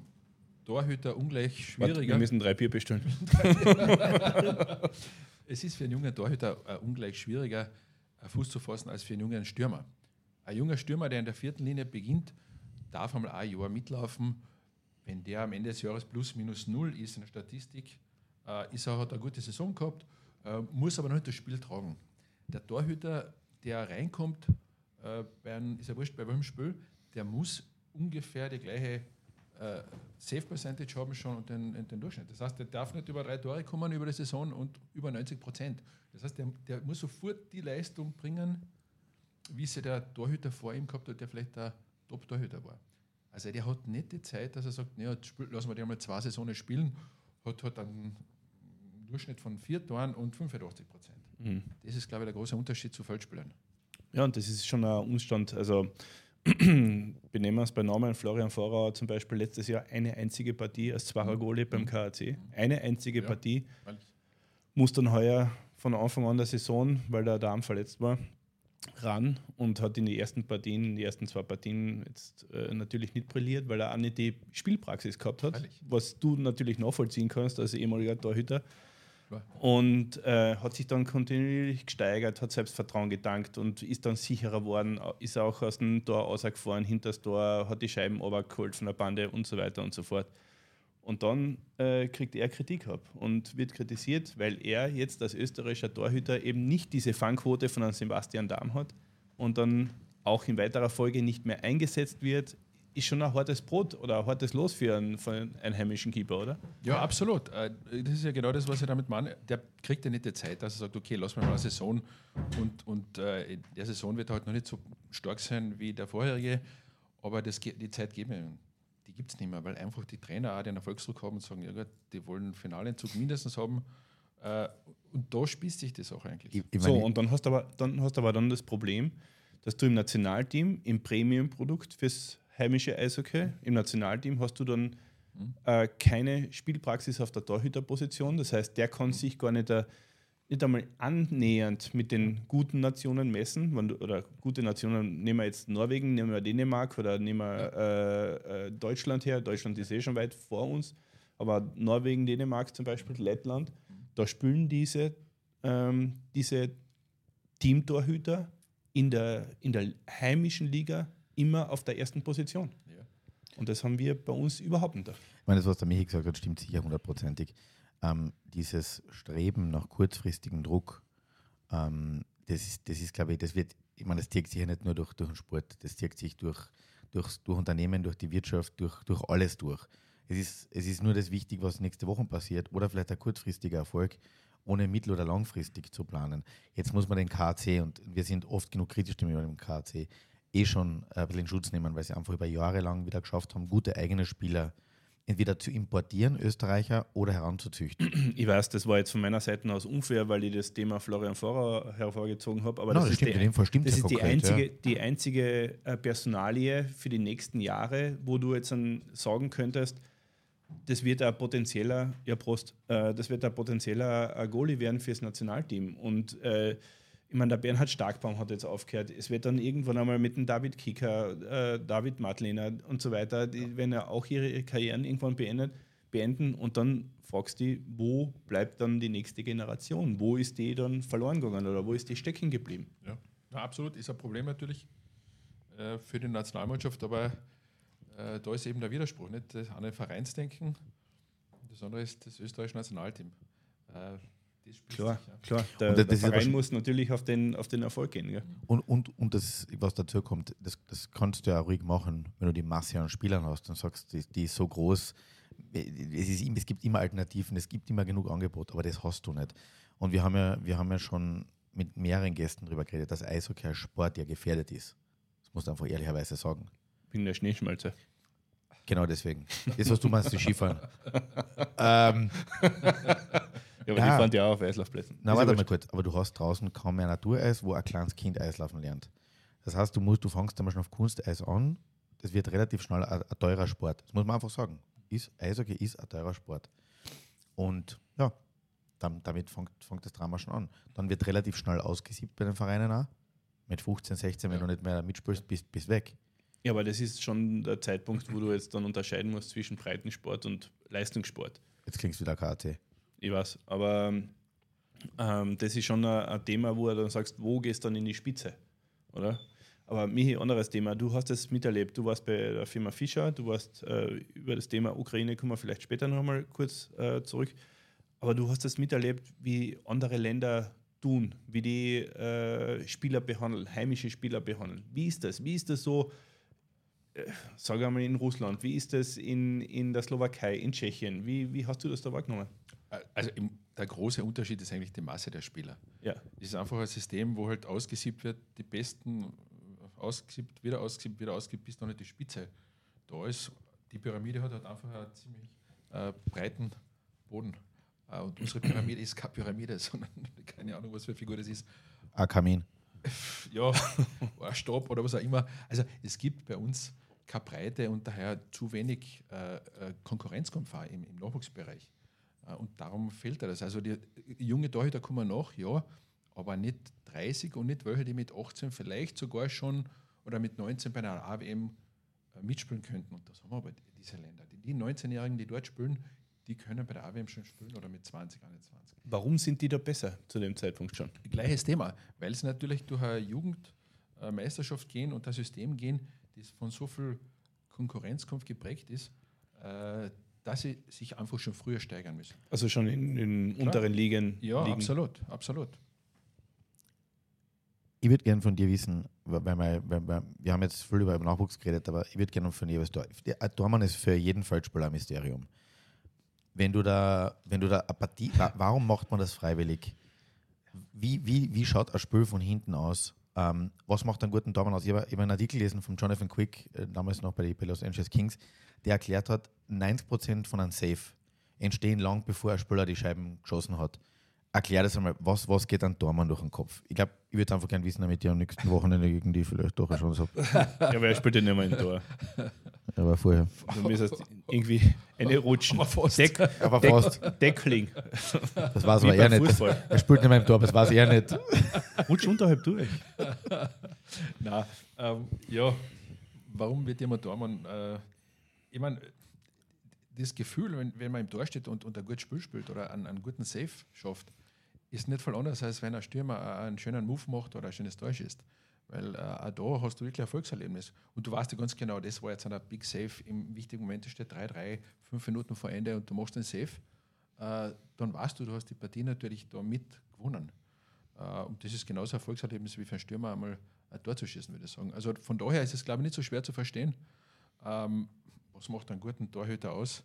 Torhüter ungleich schwieriger. Warte, wir müssen drei Bier bestellen. *laughs* es ist für einen jungen Torhüter äh, ungleich schwieriger, äh, Fuß zu fassen, als für einen jungen Stürmer. Ein junger Stürmer, der in der vierten Linie beginnt, darf einmal ein Jahr mitlaufen. Wenn der am Ende des Jahres plus minus null ist in der Statistik, äh, ist er, hat eine gute Saison gehabt, äh, muss aber noch nicht das Spiel tragen. Der Torhüter, der reinkommt, äh, bei einem, ist ja wurscht bei welchem Spiel, der muss ungefähr die gleiche äh, Safe Percentage haben schon und den, den, Durchschnitt. Das heißt, der darf nicht über drei Tore kommen über die Saison und über 90 Prozent. Das heißt, der, der, muss sofort die Leistung bringen, wie sie der Torhüter vor ihm gehabt hat, der vielleicht der Top-Torhüter war. Also der hat nicht die Zeit, dass er sagt, naja, lassen wir die einmal zwei Saisonen spielen, hat, hat einen Durchschnitt von vier Toren und 85 Prozent. Mhm. Das ist, glaube ich, der große Unterschied zu Feldspielern. Ja, und das ist schon ein Umstand. Also benehmen wir es bei Namen, Florian Vorauer zum Beispiel letztes Jahr eine einzige Partie als Zwarer Goalie beim KAC. Eine einzige ja, Partie. Muss dann heuer von Anfang an der Saison, weil der Darm verletzt war, ran und hat in die ersten Partien, in die ersten zwei Partien jetzt äh, natürlich nicht brilliert, weil er auch nicht die Spielpraxis gehabt hat, Ehrlich? was du natürlich nachvollziehen kannst als ehemaliger Torhüter. Und äh, hat sich dann kontinuierlich gesteigert, hat Selbstvertrauen gedankt und ist dann sicherer geworden, ist auch aus dem Tor rausgefahren, hinter das Tor, hat die Scheiben runtergeholt von der Bande und so weiter und so fort. Und dann äh, kriegt er Kritik ab und wird kritisiert, weil er jetzt als österreichischer Torhüter eben nicht diese Fangquote von einem Sebastian Dahm hat und dann auch in weiterer Folge nicht mehr eingesetzt wird, ist schon ein hartes Brot oder ein hartes Los für einen, für einen einheimischen Keeper, oder? Ja, absolut. Äh, das ist ja genau das, was ich damit meine. Der kriegt ja nicht die Zeit, dass er sagt, okay, lass mal mal eine Saison und, und äh, der Saison wird halt noch nicht so stark sein wie der vorherige, aber das, die Zeit geben wir die gibt es nicht mehr, weil einfach die Trainer auch den Erfolgsdruck haben und sagen, ja gut, die wollen Finalentzug mindestens haben. Äh, und da spießt sich das auch eigentlich. Ich, ich so, und dann hast du aber dann, hast aber dann das Problem, dass du im Nationalteam, im Premium-Produkt fürs heimische Eishockey, im Nationalteam hast du dann mhm. äh, keine Spielpraxis auf der Torhüterposition. Das heißt, der kann sich gar nicht, äh, nicht einmal annähernd mit den guten Nationen messen. Du, oder gute Nationen, nehmen wir jetzt Norwegen, nehmen wir Dänemark oder nehmen wir äh, äh, Deutschland her. Deutschland ist eh schon weit vor uns. Aber Norwegen, Dänemark zum Beispiel, Lettland, da spielen diese, ähm, diese Teamtorhüter in der, in der heimischen Liga immer auf der ersten Position. Ja. Und das haben wir bei uns überhaupt nicht. Ich meine, das, was der Michi gesagt hat, stimmt sicher hundertprozentig. Ähm, dieses Streben nach kurzfristigem Druck, ähm, das ist, das ist, glaube ich, das wird, ich meine, das zieht sich ja nicht nur durch, durch den Sport, das zieht sich durch, durch, durch Unternehmen, durch die Wirtschaft, durch, durch alles durch. Es ist, es ist nur das wichtig, was nächste Woche passiert oder vielleicht ein kurzfristiger Erfolg ohne mittel- oder langfristig zu planen. Jetzt muss man den KC, und wir sind oft genug kritisch mit dem KC, eh schon ein bisschen in Schutz nehmen, weil sie einfach über Jahre lang wieder geschafft haben, gute eigene Spieler entweder zu importieren, Österreicher, oder heranzuzüchten. *clears throat* Ich weiß, das war jetzt von meiner Seite aus unfair, weil ich das Thema Florian Fahrer hervorgezogen habe, aber no, das, das, ist, die, stimmt das ist konkret, die, einzige, ja. die einzige äh, Personalie für die nächsten Jahre, wo du jetzt dann sagen könntest, das wird ein potenzieller, ja Prost, äh, das wird ein potenzieller äh, Goalie werden fürs Nationalteam. Und äh, ich meine, der Bernhard Starkbaum hat jetzt aufgehört. Es wird dann irgendwann einmal mit dem David Kicker, äh, David Madlener und so weiter, die werden ja auch ihre Karrieren irgendwann beendet, beenden und dann fragst du dich, wo bleibt dann die nächste Generation? Wo ist die dann verloren gegangen oder wo ist die stecken geblieben? Ja, Na, absolut, ist ein Problem natürlich äh, für die Nationalmannschaft, aber äh, da ist eben der Widerspruch. Nicht? Das eine Vereinsdenken, das andere ist das österreichische Nationalteam. Äh, klar, sich, ja. klar. Der, das, der Verein muss natürlich auf den, auf den Erfolg gehen. Gell? Und, und, und das, was dazu kommt, das, das kannst du ja ruhig machen, wenn du die Masse an Spielern hast und sagst, die, die ist so groß, es, ist, es gibt immer Alternativen, es gibt immer genug Angebot, aber das hast du nicht. Und wir haben ja, wir haben ja schon mit mehreren Gästen darüber geredet, dass Eishockey als Sport ja gefährdet ist. Das muss man einfach ehrlicherweise sagen. Wegen der Schneeschmelze. Genau deswegen. Das, was du meinst, die Skifahren. *laughs* ähm, ja, aber ja. die fahren ja auch auf Eislaufplätzen. Na, warte mal kurz. Aber du hast draußen kaum mehr Natureis, wo ein kleines Kind Eislaufen lernt. Das heißt, du, musst, du fängst einmal schon auf Kunsteis an. Das wird relativ schnell ein, ein teurer Sport. Das muss man einfach sagen. Ist, Eishockey ist ein teurer Sport. Und ja, dann, damit fängt, fängt das Drama schon an. Dann wird relativ schnell ausgesiebt bei den Vereinen auch. Mit 15, 16, wenn ja. du nicht mehr mitspielst, bist, bist weg. Ja, aber das ist schon der Zeitpunkt, wo du jetzt dann unterscheiden musst zwischen Breitensport und Leistungssport. Jetzt klingst du wieder KT. Ich weiß, aber ähm, das ist schon ein, ein, Thema, wo du dann sagst, wo gehst du dann in die Spitze, oder? Aber Michi, anderes Thema. Du hast es miterlebt. Du warst bei der Firma Fischer, du warst äh, über das Thema Ukraine, kommen wir vielleicht später noch mal kurz äh, zurück. Aber du hast es miterlebt, wie andere Länder tun, wie die äh, Spieler behandeln, heimische Spieler behandeln. Wie ist das? Wie ist das so? Sage einmal in Russland, wie ist das in, in der Slowakei, in Tschechien? Wie, wie hast du das da wahrgenommen? Also im, der große Unterschied ist eigentlich die Masse der Spieler. Ja. Es ist einfach ein System, wo halt ausgesiebt wird, die Besten ausgesiebt, wieder ausgesiebt, wieder ausgesiebt, bis noch nicht die Spitze da ist. Die Pyramide hat halt einfach einen ziemlich äh, breiten Boden. Äh, und unsere Pyramide ist keine Pyramide, *laughs* sondern keine Ahnung, was für eine Figur das ist. Ein Kamin. Ja, *laughs* Stab oder was auch immer. Also es gibt bei uns keine Breite und daher zu wenig äh, äh Konkurrenzkomfort im, im Nachwuchsbereich. Äh, und darum fehlt das. Also die junge Torhüter kommen nach, ja, aber nicht 30 und nicht welche, die mit 18 vielleicht sogar schon oder mit 19 bei einer AWM äh, mitspielen könnten. Und das haben wir aber diese Länder. Die 19-Jährigen, die dort spielen, die können bei der AWM schon spielen oder mit 20, 21. Warum sind die da besser zu dem Zeitpunkt schon? Gleiches Thema, weil sie natürlich durch eine Jugendmeisterschaft gehen und das System gehen, das von so viel Konkurrenzkampf geprägt ist, äh, dass sie sich einfach schon früher steigern müssen. Also schon in den unteren Ligen? Ja, liegen. absolut, absolut. ich würde gerne von dir wissen, weil, weil, weil, wir haben jetzt viel über Nachwuchs geredet, aber ich würde gerne von dir was. Dormann ist für jeden Feldspieler ein Mysterium. Wenn du da, wenn du da Apathie, warum macht man das freiwillig? Wie, wie, wie schaut ein Spiel von hinten aus? Ähm, was macht einen guten Dormann aus? Ich habe hab einen Artikel gelesen von Jonathan Quick, äh, damals noch bei den Los Angeles Kings, der erklärt hat, 90% von einem Safe entstehen lang bevor ein Spieler die Scheiben geschossen hat erklär das einmal, was, was geht an Dormann durch den Kopf? Ich glaube, ich würde einfach gerne wissen, damit ich am nächsten Wochenende gegen die vielleicht doch eine Chance habe. *laughs* ja, aber er spielt ja nicht mehr im Er war vorher. Du müsstest irgendwie eine rutschen. Aber fast. Deck, aber Deck, fast. Deckling. Das war es aber er nicht. Er spielt nicht mehr im Tor, aber das war es er nicht. Rutsch unterhalb durch. *laughs* Nein, ähm, ja, warum wird jemand Dormann? Äh, ich meine, das Gefühl, wenn, wenn man im Tor steht und, und ein gutes Spiel spielt oder einen, einen guten Safe schafft, ist nicht voll anders, als wenn ein Stürmer einen schönen Move macht oder ein schönes Tor schießt. Weil äh, da hast du wirklich Erfolgserlebnis. Und du weißt ja ganz genau, das war jetzt ein Big Safe. Im wichtigen Moment steht 3-3, fünf Minuten vor Ende und du machst den Safe. Äh, dann weißt du, du hast die Partie natürlich da mit gewonnen. Äh, und das ist genauso ein Erfolgserlebnis wie für einen Stürmer einmal ein Tor zu schießen, würde ich sagen. Also von daher ist es, glaube ich, nicht so schwer zu verstehen. Ähm, was macht einen guten Torhüter aus?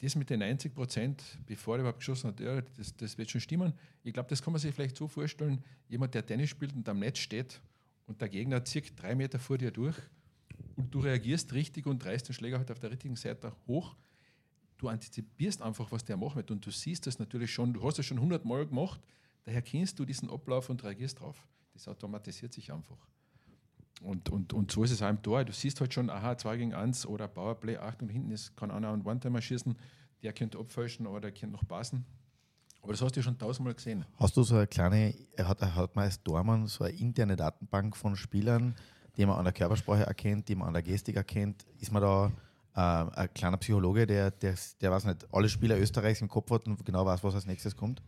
Das mit den 90 Prozent, bevor er überhaupt geschossen hat, ja, das, das wird schon stimmen. Ich glaube, das kann man sich vielleicht so vorstellen: jemand, der Tennis spielt und am Netz steht und der Gegner zieht drei Meter vor dir durch und du reagierst richtig und reißt den Schläger halt auf der richtigen Seite hoch. Du antizipierst einfach, was der machen wird und du siehst das natürlich schon. Du hast es schon hundertmal gemacht, daher kennst du diesen Ablauf und reagierst drauf. Das automatisiert sich einfach. Und, und, und so ist es auch im Tor. Du siehst halt schon, aha, 2 gegen 1 oder Powerplay, Achtung, hinten ist, kann einer einen One-Timer schießen, der könnte abfälschen oder der könnte noch passen. Aber das hast du ja schon tausendmal gesehen. Hast du so eine kleine, hat, hat man als Dormann so eine interne Datenbank von Spielern, die man an der Körpersprache erkennt, die man an der Gestik erkennt? Ist man da äh, ein kleiner Psychologe, der, der, der weiß nicht, alle Spieler Österreichs im Kopf hat und genau weiß, was als nächstes kommt?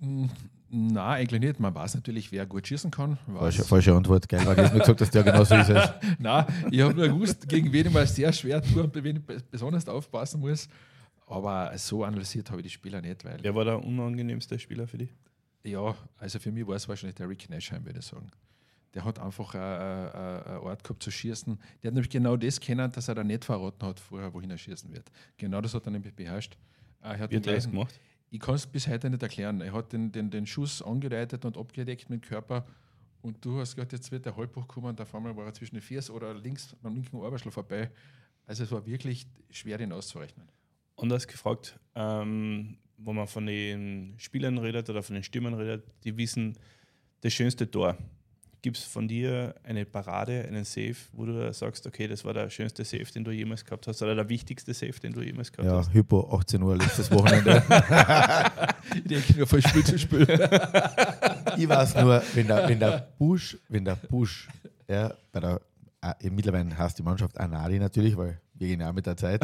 Nein, eigentlich nicht. Man weiß natürlich, wer gut schießen kann. Falsche, falsche Antwort, gell? Weil ich mir gesagt, dass der genauso ist. *laughs* Nein, ich habe nur gewusst, gegen wen ich mal sehr schwer tue und wen ich besonders aufpassen muss. Aber so analysiert habe ich die Spieler nicht. Weil Wer war der unangenehmste Spieler für dich? Ja, also für mich war es wahrscheinlich der Rick Nashheim, würde ich sagen. Der hat einfach einen Ort gehabt zu schießen. Der hat nämlich genau das kennen, dass er da nicht verraten hat vorher, wohin er schießen wird. Genau das hat er nämlich beherrscht. Er hat Wie hat er das gemacht? Ich kann es bis heute nicht erklären. Er hat den, den, den Schuss angeleitet und abgedeckt mit dem Körper. Und du hast gesagt, jetzt wird der Halbbruch kommen und auf war er zwischen den Fiers oder links beim linken Oberschlag vorbei. Also es war wirklich schwer, den auszurechnen. Hast gefragt, ähm, wo man von den Spielern redet oder von den Stimmen redet, die wissen, das schönste Tor. Gibt es von dir eine Parade, einen Safe, wo du sagst, okay, das war der schönste Safe, den du jemals gehabt hast, oder der wichtigste Safe, den du jemals gehabt ja, hast? Ja, Hypo, 18 Uhr letztes Wochenende. ich denke nur von Spiel zu Spiel. ich weiß nur, wenn der, wenn der Busch, wenn der Busch, ja, bei der, äh, mittlerweile heißt die Mannschaft Anali natürlich, weil wir gehen ja mit der Zeit,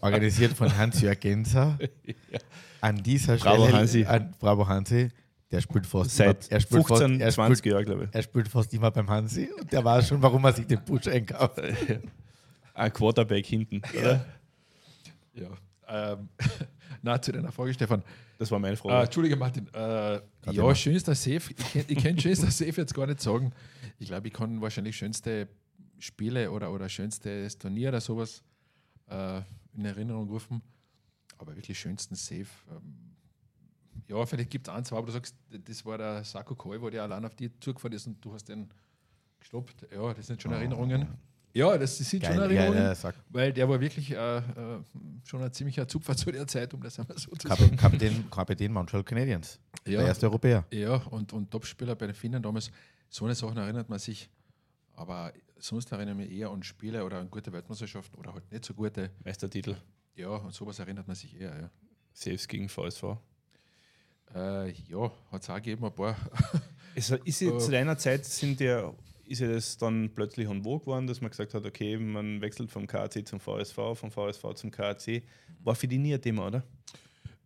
organisiert von Hans-Jörg Genser, *laughs* ja. an dieser Bravo Stelle, Hansi. An, Bravo Hansi, der spielt fast Seit immer, er spielt 15, fast, 20 Jahren, glaube ich. Er spielt fast immer beim Hansi und der weiß schon, warum er sich den Busch einkauft. *laughs* Ein Quarterback hinten, oder? Ja. Ähm, *laughs* na, zu deiner Frage, Stefan. Das war meine Frage. Äh, Entschuldige, Martin. Äh, ja, schönster Safe. Ich, ich kann schönster Safe jetzt gar nicht sagen. Ich glaube, ich kann wahrscheinlich schönste Spiele oder, oder schönstes Turnier oder sowas äh, in Erinnerung rufen. Aber wirklich schönsten Safe. Ähm, ja, vielleicht gibt es ein, zwei, aber du sagst, das war der Sako Koi, wo der allein auf die zugefahren ist und du hast den gestoppt. Ja, das sind schon oh. Erinnerungen. Ja, das sind geil, schon Erinnerungen, geil, weil der war wirklich äh, äh, schon ein ziemlicher Zupfer zu der Zeit, um das einmal so zu sagen. Kapitän, Kapitän Montreal Canadiens, ja, der erste Europäer. Ja, und, und Topspieler bei den Finnen damals. So eine Sachen erinnert man sich. Aber sonst erinnere ich mich eher an Spiele oder an gute Weltmeisterschaften oder halt nicht so gute. Meistertitel. Ja, und sowas erinnert man sich eher. Ja. Saves gegen VSV. Äh, ja, hat es auch gegeben, ein paar. *laughs* ist, ist zu äh. deiner Zeit sind ja, ist ja das dann plötzlich en vogue geworden, dass man gesagt hat, okay, man wechselt vom KAC zum VSV, vom VSV zum KAC. War für dich nie ein Thema, oder?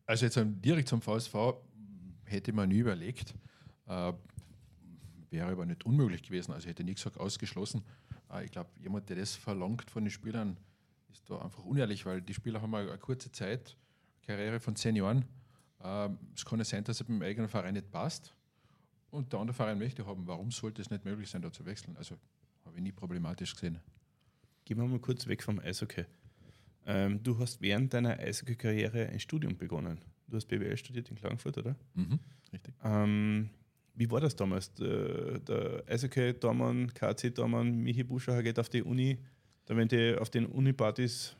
Also jetzt direkt zum VSV hätte man nie überlegt. Äh, wäre aber nicht unmöglich gewesen. Also hätte nichts gesagt ausgeschlossen. Äh, ich glaube, jemand, der das verlangt von den Spielern, ist da einfach unehrlich, weil die Spieler haben eine, eine kurze Zeit, Karriere von zehn Jahren ähm, es kann ja sein, dass es beim eigenen Verein nicht passt. und der andere Verein möchte haben, warum sollte es nicht möglich sein, da zu wechseln? Also habe ich nie problematisch gesehen. Gehen wir mal kurz weg vom Eishockey. Ähm, du hast während deiner Eishockey-Karriere ein Studium begonnen. Du hast BWL studiert in Klagenfurt, oder? Mhm, richtig. Ähm, wie war das damals? Der, der Eishockey-Dormann, KC-Dormann, Michi Buscher geht auf die Uni, da wenn die auf den Uni-Partys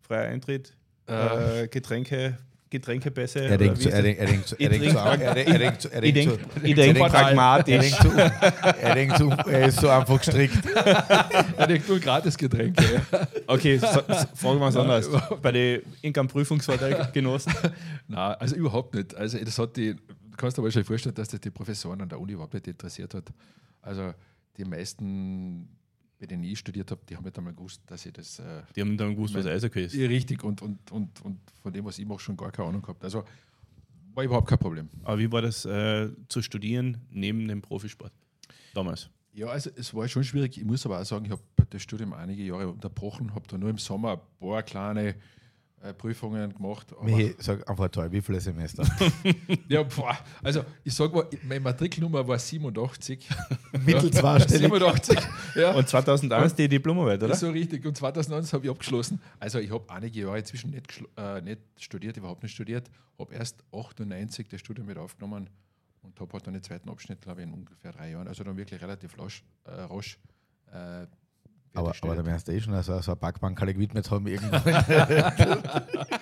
freier Eintritt, äh, Getränke, Getränkepässe. Er denkt zu, er denkt, er denkt zu, er denkt zu, er denkt, er denkt zu, er Ich denkt pragmatisch. er denkt zu, er er ist so einfach gestrickt. Er denkt nur Gratisgetränke. ja. Okay, so, so, fragen wir es anders. Bei den irgendeinem Prüfungsvorteil genossen? *laughs* Nein, also überhaupt nicht. Also das hat die, du kannst dir wahrscheinlich vorstellen, dass das die Professoren an der Uni überhaupt nicht interessiert hat. Also die meisten, bei denen ich studiert habe, die haben nicht einmal gewusst, dass ich das äh, Die haben dann gewusst, was Eishockey ist. Richtig und, und, und, und von dem, was ich mache, schon gar keine Ahnung gehabt. Also war überhaupt kein Problem. Aber wie war das äh, zu studieren neben dem Profisport damals? Ja, also es war schon schwierig. Ich muss aber auch sagen, ich habe das Studium einige Jahre unterbrochen, habe da nur im Sommer ein paar kleine Prüfungen gemacht. Aber, Michi, sag einfach toll, wie viele Semester? *laughs* ja, boah, also ich sage mal, meine Matrikelnummer war 87. Mittel zweistellig. 87. Ja. Und 2001 die Diplomarbeit, oder? So richtig. Und 2001 habe ich abgeschlossen. Also ich habe einige Jahre inzwischen nicht, äh, nicht studiert, überhaupt nicht studiert. Habe erst 98 das Studium mit aufgenommen und habe halt dann den zweiten Abschnitt, glaube ich, in ungefähr drei Jahren. Also dann wirklich relativ rasch. Äh, rasch äh, Aber, aber da wärst du eh schon so, so eine Backbank gewidmet haben irgendwann. *laughs*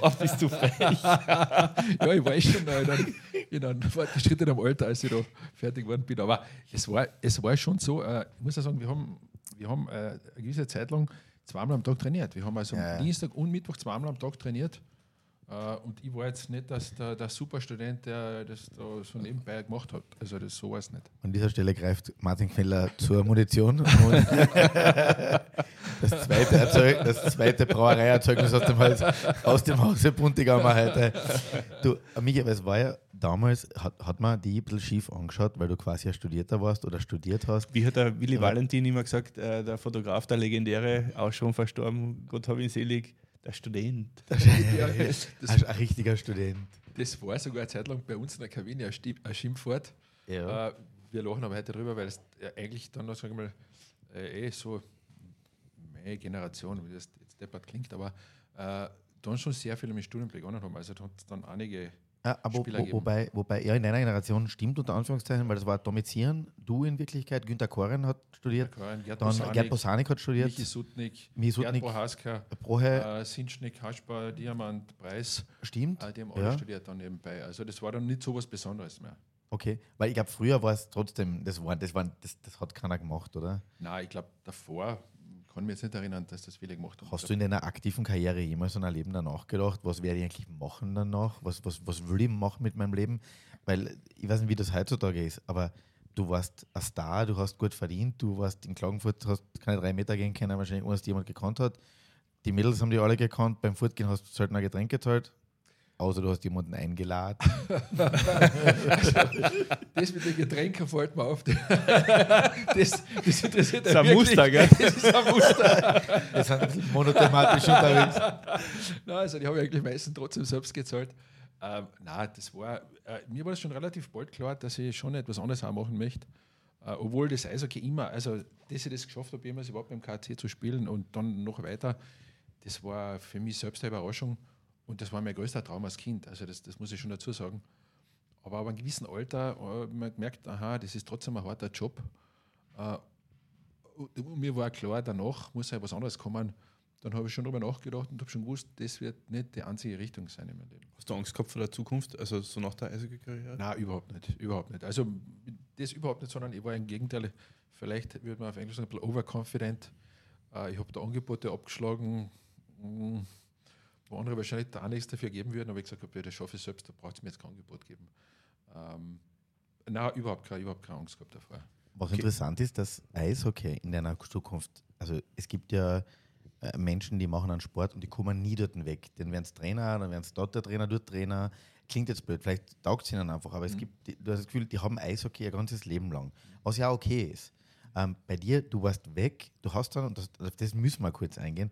Oh, bist du frech. *laughs* ja, ich war eh schon in einem, in einem fortgeschrittenen Alter, als ich da fertig geworden bin. Aber es war, es war schon so, äh, ich muss ja sagen, wir haben, wir haben äh, eine gewisse Zeit lang zweimal am Tag trainiert. Wir haben also ja. am Dienstag und Mittwoch zweimal am Tag trainiert. Äh, und ich war jetzt nicht dass der, der Superstudent, der das da so nebenbei gemacht hat. Also das so war es nicht. An dieser Stelle greift Martin Kneller zur Munition. Und das, zweite Erzeug, das zweite Brauereierzeugnis aus dem, Haus, aus dem Hause Buntigammer heute. Du, Michael, es war ja damals, hat, hat man die ein bisschen schief angeschaut, weil du quasi ein Studierter warst oder studiert hast. Wie hat der Willi Ja. Valentin immer gesagt, äh, der Fotograf, der legendäre, auch schon verstorben, Gott hab ihn selig, der Student. *laughs* Ja, das, Ein, ein richtiger Student. das war sogar eine Zeit lang bei uns in der Kabine ein, Schimpfwort. Ja. Äh, wir lachen aber heute drüber, weil es ja eigentlich dann noch, sagen wir mal, äh, eh so meine Generation, wie das jetzt deppert klingt, aber äh, dann schon sehr viele mit Studium begonnen haben. Also da hat es dann einige, Aber Spieler wo, wobei, wobei, ja, in deiner Generation stimmt unter Anführungszeichen, weil das war Domizieren. Du in Wirklichkeit, Günter Koren hat studiert, Karin, Gerd dann Bosanik, Gerd Bosanik hat studiert, Michi Sutnik, Michi Gerd Sutnik, Prohaska, Prohe, äh, Sinschnik, Haschbar, Diamant, Preis, stimmt. äh, die haben alle Ja. studiert dann nebenbei. Also das war dann nicht so was Besonderes mehr. Okay, weil ich glaube, früher war es trotzdem, das, war, das, war, das, das hat keiner gemacht, oder? Nein, ich glaube, davor kann mich jetzt nicht erinnern, dass das viele gemacht haben. Hast du in deiner aktiven Karriere jemals an ein Leben danach gedacht, was werde ich eigentlich machen danach? Was, was, was will ich machen mit meinem Leben? Weil ich weiß nicht, wie das heutzutage ist, aber du warst ein Star, du hast gut verdient, du warst in Klagenfurt, hast keine drei Meter gehen können, wahrscheinlich ohne dass jemand gekannt hat. Die Mädels haben die alle gekannt, beim Fortgehen hast du selten ein Getränk gezahlt. Außer du hast jemanden eingeladen. *laughs* Das mit den Getränken fällt mir auf. *laughs* Das, das interessiert Das ist ein Muster, gell? Das ist ein Muster. Wir sind ein bisschen monothematisch unterwegs. *laughs* Nein, also die habe ich eigentlich meistens trotzdem selbst gezahlt. Ähm, nein, das war, äh, mir war es schon relativ bald klar, dass ich schon etwas anderes auch machen möchte. Äh, obwohl das Eishockey immer, also dass ich das geschafft habe, jemals überhaupt beim KC zu spielen und dann noch weiter, das war für mich selbst eine Überraschung und das war mein größter Traum als Kind. Also das, das muss ich schon dazu sagen. Aber ab einem gewissen Alter äh, man gemerkt, aha, das ist trotzdem ein harter Job. Äh, und mir war klar, danach muss ja was anderes kommen. Dann habe ich schon darüber nachgedacht und habe schon gewusst, das wird nicht die einzige Richtung sein in meinem Leben. Hast du Angst gehabt vor der Zukunft, also so nach der Eishockey-Karriere? Nein, überhaupt nicht. Überhaupt nicht. Also das überhaupt nicht, sondern ich war im Gegenteil, vielleicht würde man auf Englisch sagen, ein bisschen overconfident. Äh, ich habe da Angebote abgeschlagen, mh, wo andere wahrscheinlich da auch nichts dafür geben würden, aber ich gesagt habe, ja, das schaffe ich selbst, da braucht es mir jetzt kein Angebot geben. Ähm, nein, überhaupt keine, überhaupt keine Angst gehabt davor. Was Okay. interessant ist, dass Eishockey in deiner Zukunft, also es gibt ja äh, Menschen, die machen einen Sport und die kommen nie dort weg. Dann werden es Trainer, dann werden es dort der Trainer, dort Trainer. Klingt jetzt blöd, vielleicht taugt es ihnen einfach, aber es gibt, die- du hast das Gefühl, die haben Eishockey ihr ganzes Leben lang, was ja okay ist. Ähm, bei dir, du warst weg, du hast dann, und das, auf das müssen wir kurz eingehen,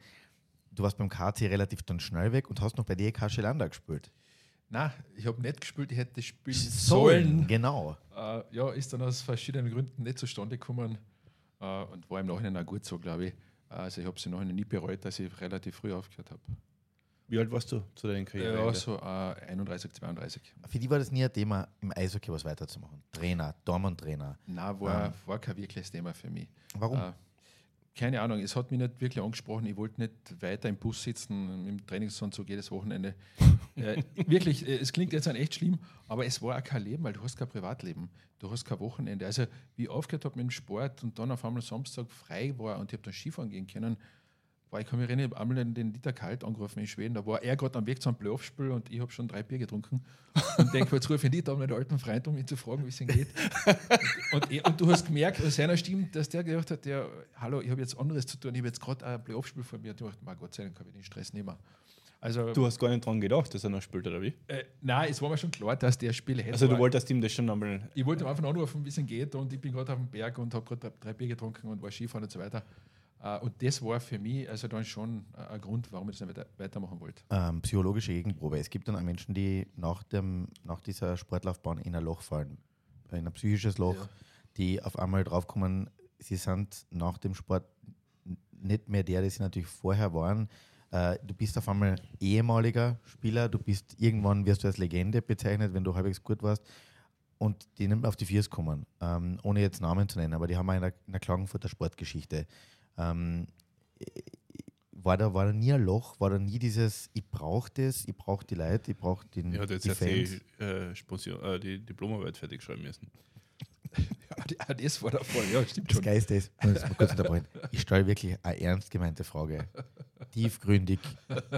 du warst beim KC relativ dann schnell weg und hast noch bei DEK Schelander gespielt. Nein, ich habe nicht gespielt, ich hätte spielen sollen. Genau. Äh, ja, ist dann aus verschiedenen Gründen nicht zustande gekommen äh, und war im Nachhinein auch gut so, glaube ich. Also ich habe es im Nachhinein nie bereut, dass ich relativ früh aufgehört habe. Wie alt warst du zu deinen Karriere? Ja, so äh, 31, 32. Für die war das nie ein Thema, im Eishockey was weiterzumachen. Trainer, Dortmund-Trainer. Nein, war, war kein wirkliches Thema für mich. Warum? Keine Ahnung, es hat mich nicht wirklich angesprochen. Ich wollte nicht weiter im Bus sitzen, im Trainingsanzug jedes Wochenende. *laughs* äh, wirklich, äh, es klingt jetzt an echt schlimm, aber es war auch kein Leben, weil du hast kein Privatleben, du hast kein Wochenende. Also, wie ich aufgehört habe mit dem Sport und dann auf einmal Samstag frei war und ich habe dann Skifahren gehen können, war ich kann mich erinnern, ich habe einmal den Dieter Kalt angerufen in Schweden, da war er gerade am Weg zu einem Playoff-Spiel und ich habe schon drei Bier getrunken und denke, jetzt rufe ich Dieter, meinen alten Freund, um ihn zu fragen, wie es ihm geht. Und, und, und, du hast gemerkt aus seiner Stimme, dass der gedacht hat, der, hallo, ich habe jetzt anderes zu tun, ich habe jetzt gerade ein Playoff-Spiel vor mir und ich dachte, Gott sei Dank habe ich den Stress mehr. Also, du hast gar nicht dran gedacht, dass er noch spielt, oder wie? Äh, nein, es war mir schon klar, dass der Spiel hätte. Also du wolltest ihm das schon einmal... Ich wollte ihm einfach anrufen, wie es ihm geht und ich bin gerade auf dem Berg und habe gerade drei Bier getrunken und war Skifahren und so weiter. Äh, und das war für mich also dann schon ein Grund, warum ich das nicht weitermachen wollte. Ähm, psychologische Gegenprobe. Es gibt dann auch Menschen, die nach, dem, nach dieser Sportlaufbahn in ein Loch fallen, in ein psychisches Loch, ja. die auf einmal draufkommen, sie sind nach dem Sport nicht mehr der, der sie natürlich vorher waren. Äh, du bist auf einmal ehemaliger Spieler, du bist irgendwann wirst du als Legende bezeichnet, wenn du halbwegs gut warst. Und die nimmt auf die Viers kommen, ähm, ohne jetzt Namen zu nennen, aber die haben eine, eine Klagenfurter Sportgeschichte. Ähm, war da, war da nie ein Loch, war da nie dieses, ich brauche das, ich brauche die Leute, ich brauche den Ja, jetzt die, Fans. Die, äh, die Diplomarbeit fertig schreiben müssen. *laughs* ja, das war der Fall, ja, stimmt das schon. Geist ist, ich stelle wirklich eine ernst gemeinte Frage. Tiefgründig,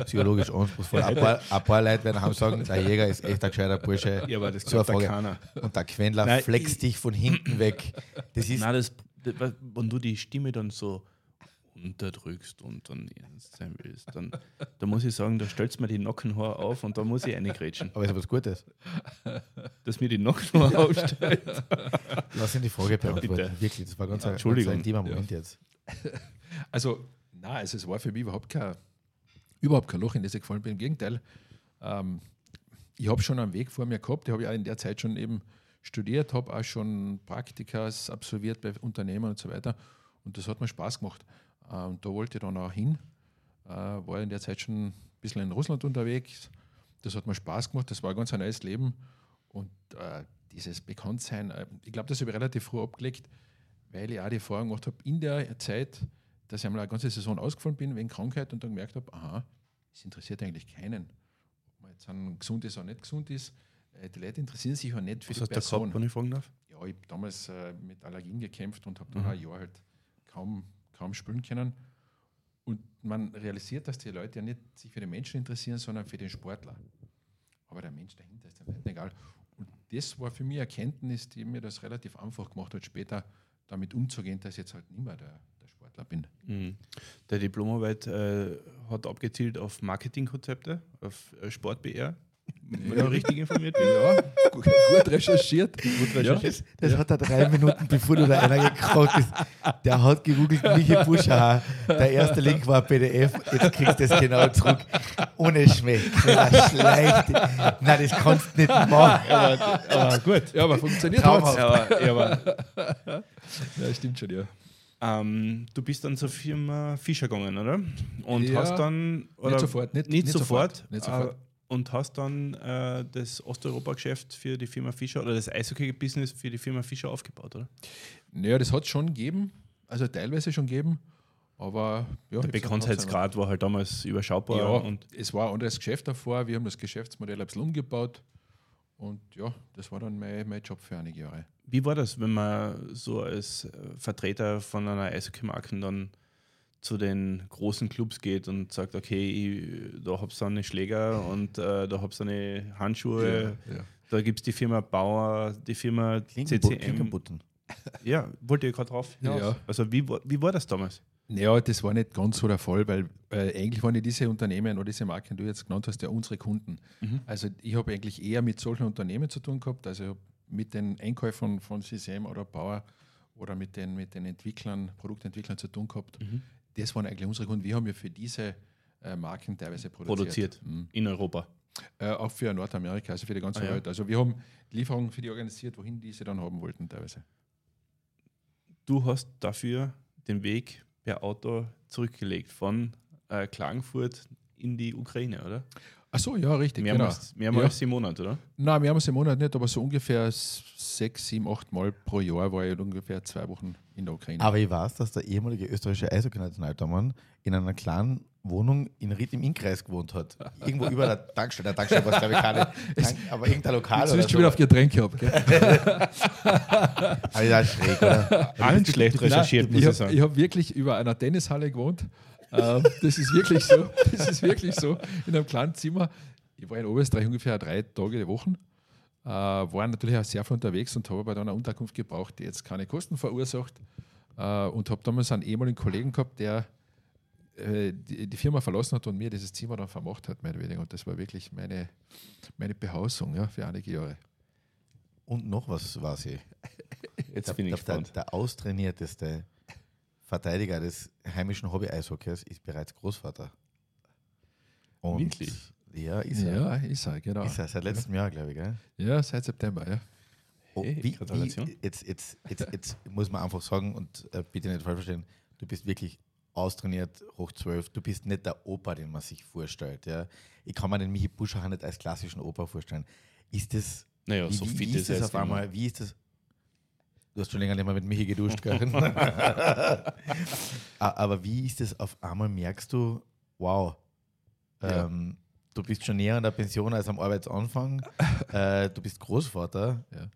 psychologisch anspruchsvoll. Ein paar, ein paar Leute werden haben sagen, der Jäger ist echt ein gescheiter Bursche. Ja, aber das so Frage. keiner. Und der Quendler Nein, flext dich von hinten weg. Das ist Nein, das, wenn du die Stimme dann so unterdrückst und dann ernst sein willst, dann da muss ich sagen, da stellst du mir die Nockenhaare auf und da muss ich reingrätschen. Aber ist ja was Gutes. Dass mir die Nockenhaare aufstellt. *laughs* Lass ihn die Frage beantworten. Ja, Wirklich, das war ganz, ja, Entschuldigung. ein intimer Moment ja. jetzt. *laughs* Also, nein, also es war für mich überhaupt kein, überhaupt kein Loch, in das ich gefallen bin. Im Gegenteil, ähm, ich habe schon einen Weg vor mir gehabt, den habe ich auch in der Zeit schon eben studiert, habe auch schon Praktikas absolviert bei Unternehmen und so weiter. Und das hat mir Spaß gemacht. Und da wollte ich dann auch hin. Äh, war in der Zeit schon ein bisschen in Russland unterwegs. Das hat mir Spaß gemacht, das war ein ganz ein neues Leben. Und äh, dieses Bekanntsein, äh, ich glaube, das habe ich relativ früh abgelegt, weil ich auch die Erfahrung gemacht habe in der Zeit, dass ich einmal eine ganze Saison ausgefallen bin wegen Krankheit und dann gemerkt habe, aha, es interessiert eigentlich keinen, ob man jetzt gesund ist oder nicht gesund ist. Äh, die Leute interessieren sich ja nicht für Was die Person. Gehabt, wenn ich fragen darf? Ja, ich habe damals äh, mit Allergien gekämpft und habe dann mhm. ein Jahr halt kaum kaum spielen können. Und man realisiert, dass die Leute ja nicht sich für den Menschen interessieren, sondern für den Sportler. Aber der Mensch dahinter ist dann egal. Und das war für mich Erkenntnis, die mir das relativ einfach gemacht hat, später damit umzugehen, dass ich jetzt halt nicht mehr der, der Sportler bin. Mhm. Der Diplomarbeit äh, hat abgezielt auf Marketingkonzepte, auf äh, Sport-BR wenn ich richtig informiert bin. Ja, gut, recherchiert. Gut recherchiert. Ja. Das, das hat er drei Minuten, bevor du da einer gekraucht ist. Der hat gegoogelt, Michi Buscher. Der erste Link war PDF. Jetzt kriegst du das genau zurück. Ohne Schmäh. Schleicht. Nein, das kannst du nicht machen. Aber, aber gut. Ja, aber funktioniert hat ja, ja, ja, stimmt schon, ja. Ähm, du bist dann zur Firma Fischer gegangen, oder? Und ja, hast dann. Oder nicht sofort. Nicht, nicht, nicht sofort. sofort. Nicht sofort. Und hast dann äh, das Osteuropa-Geschäft für die Firma Fischer oder das Eishockey-Business für die Firma Fischer aufgebaut, oder? Naja, das hat es schon gegeben, also teilweise schon gegeben, aber ja. Der Bekanntheitsgrad war halt damals überschaubar. Ja, und es war ein anderes Geschäft davor, wir haben das Geschäftsmodell ein bisschen umgebaut und ja, das war dann mein, mein Job für einige Jahre. Wie war das, wenn man so als Vertreter von einer Eishockey-Marke dann zu den großen Clubs geht und sagt, okay, ich, da hab's dann eine Schläger und äh, da hab's eine Handschuhe, ja, ja. da gibt es die Firma Bauer, die Firma CCM. Ja, wollte ich gerade drauf hinaus. Ja. Also wie, wie war das damals? Ja, das war nicht ganz so der Fall, weil äh, eigentlich waren ja diese Unternehmen oder diese Marken, die du jetzt genannt hast, ja unsere Kunden. Mhm. Also ich habe eigentlich eher mit solchen Unternehmen zu tun gehabt, also mit den Einkäufern von CCM oder Bauer oder mit den, mit den Entwicklern, Produktentwicklern zu tun gehabt. Mhm das waren eigentlich unsere Kunden. Wir haben ja für diese äh, Marken teilweise produziert. Produziert mhm. in Europa. Äh, auch für Nordamerika, also für die ganze Ah, ja. Welt. Also wir haben Lieferungen für die organisiert, wohin die sie dann haben wollten teilweise. Du hast dafür den Weg per Auto zurückgelegt von äh, Klagenfurt in die Ukraine, oder? Ach so, ja, richtig. Mehrmals, genau. mehrmals im Monat, oder? Nein, es im Monat nicht, aber so ungefähr sechs, sieben, acht Mal pro Jahr war ich ungefähr zwei Wochen in der Ukraine. Aber ich weiß, dass der ehemalige österreichische Eishockey-Nationaltormann in einer kleinen Wohnung in Ried im Innkreis gewohnt hat. Irgendwo *laughs* über der Tankstelle. Der Tankstelle war es, glaube ich, keine. *laughs* Tank, aber irgendein Lokal Jetzt oder bist schon wieder auf Getränke ab. Gell? *laughs* Aber ich dachte, schräg, oder? Nicht schlecht recherchiert, muss ich ich habe sagen. hab wirklich über einer Tennishalle gewohnt. Ähm, das ist wirklich so. Das ist wirklich so. In einem kleinen Zimmer. Ich war in Oberösterreich ungefähr drei Tage die Woche. Äh, war natürlich auch sehr viel unterwegs und habe aber dann eine Unterkunft gebraucht, die jetzt keine Kosten verursacht. Äh, und habe damals einen ehemaligen Kollegen gehabt, der äh, die, die Firma verlassen hat und mir dieses Zimmer dann vermacht hat, mehr oder weniger. Und das war wirklich meine, meine Behausung ja, für einige Jahre. Und noch was war sie. Jetzt Der, bin ich der, der, gespannt. der austrainierteste Verteidiger des heimischen Hobby-Eishockeys ist bereits Großvater. Und Wirklich? Ja, ist er. Ja, ist er, genau. Ist er, seit letztem Jahr, glaube ich. Gell? Ja, seit September, ja. Oh, Hey, wie, Gratulation. wie, jetzt, jetzt, jetzt, jetzt muss man einfach sagen und äh, bitte nicht falsch verstehen, du bist wirklich austrainiert, hoch 12. Du bist nicht der Opa, den man sich vorstellt. Ja? Ich kann mir den Michi Buscher nicht als klassischen Opa vorstellen. Ist das, Naja, wie, so wie, fit wie ist ist das auf einmal, wie ist das? Du hast schon länger nicht mehr mit Michi geduscht, Karin. *laughs* *laughs* Aber wie ist das auf einmal, merkst du, wow, Ja. ähm, du bist schon näher an der Pension als am Arbeitsanfang, *laughs* äh, du bist Großvater. Ja.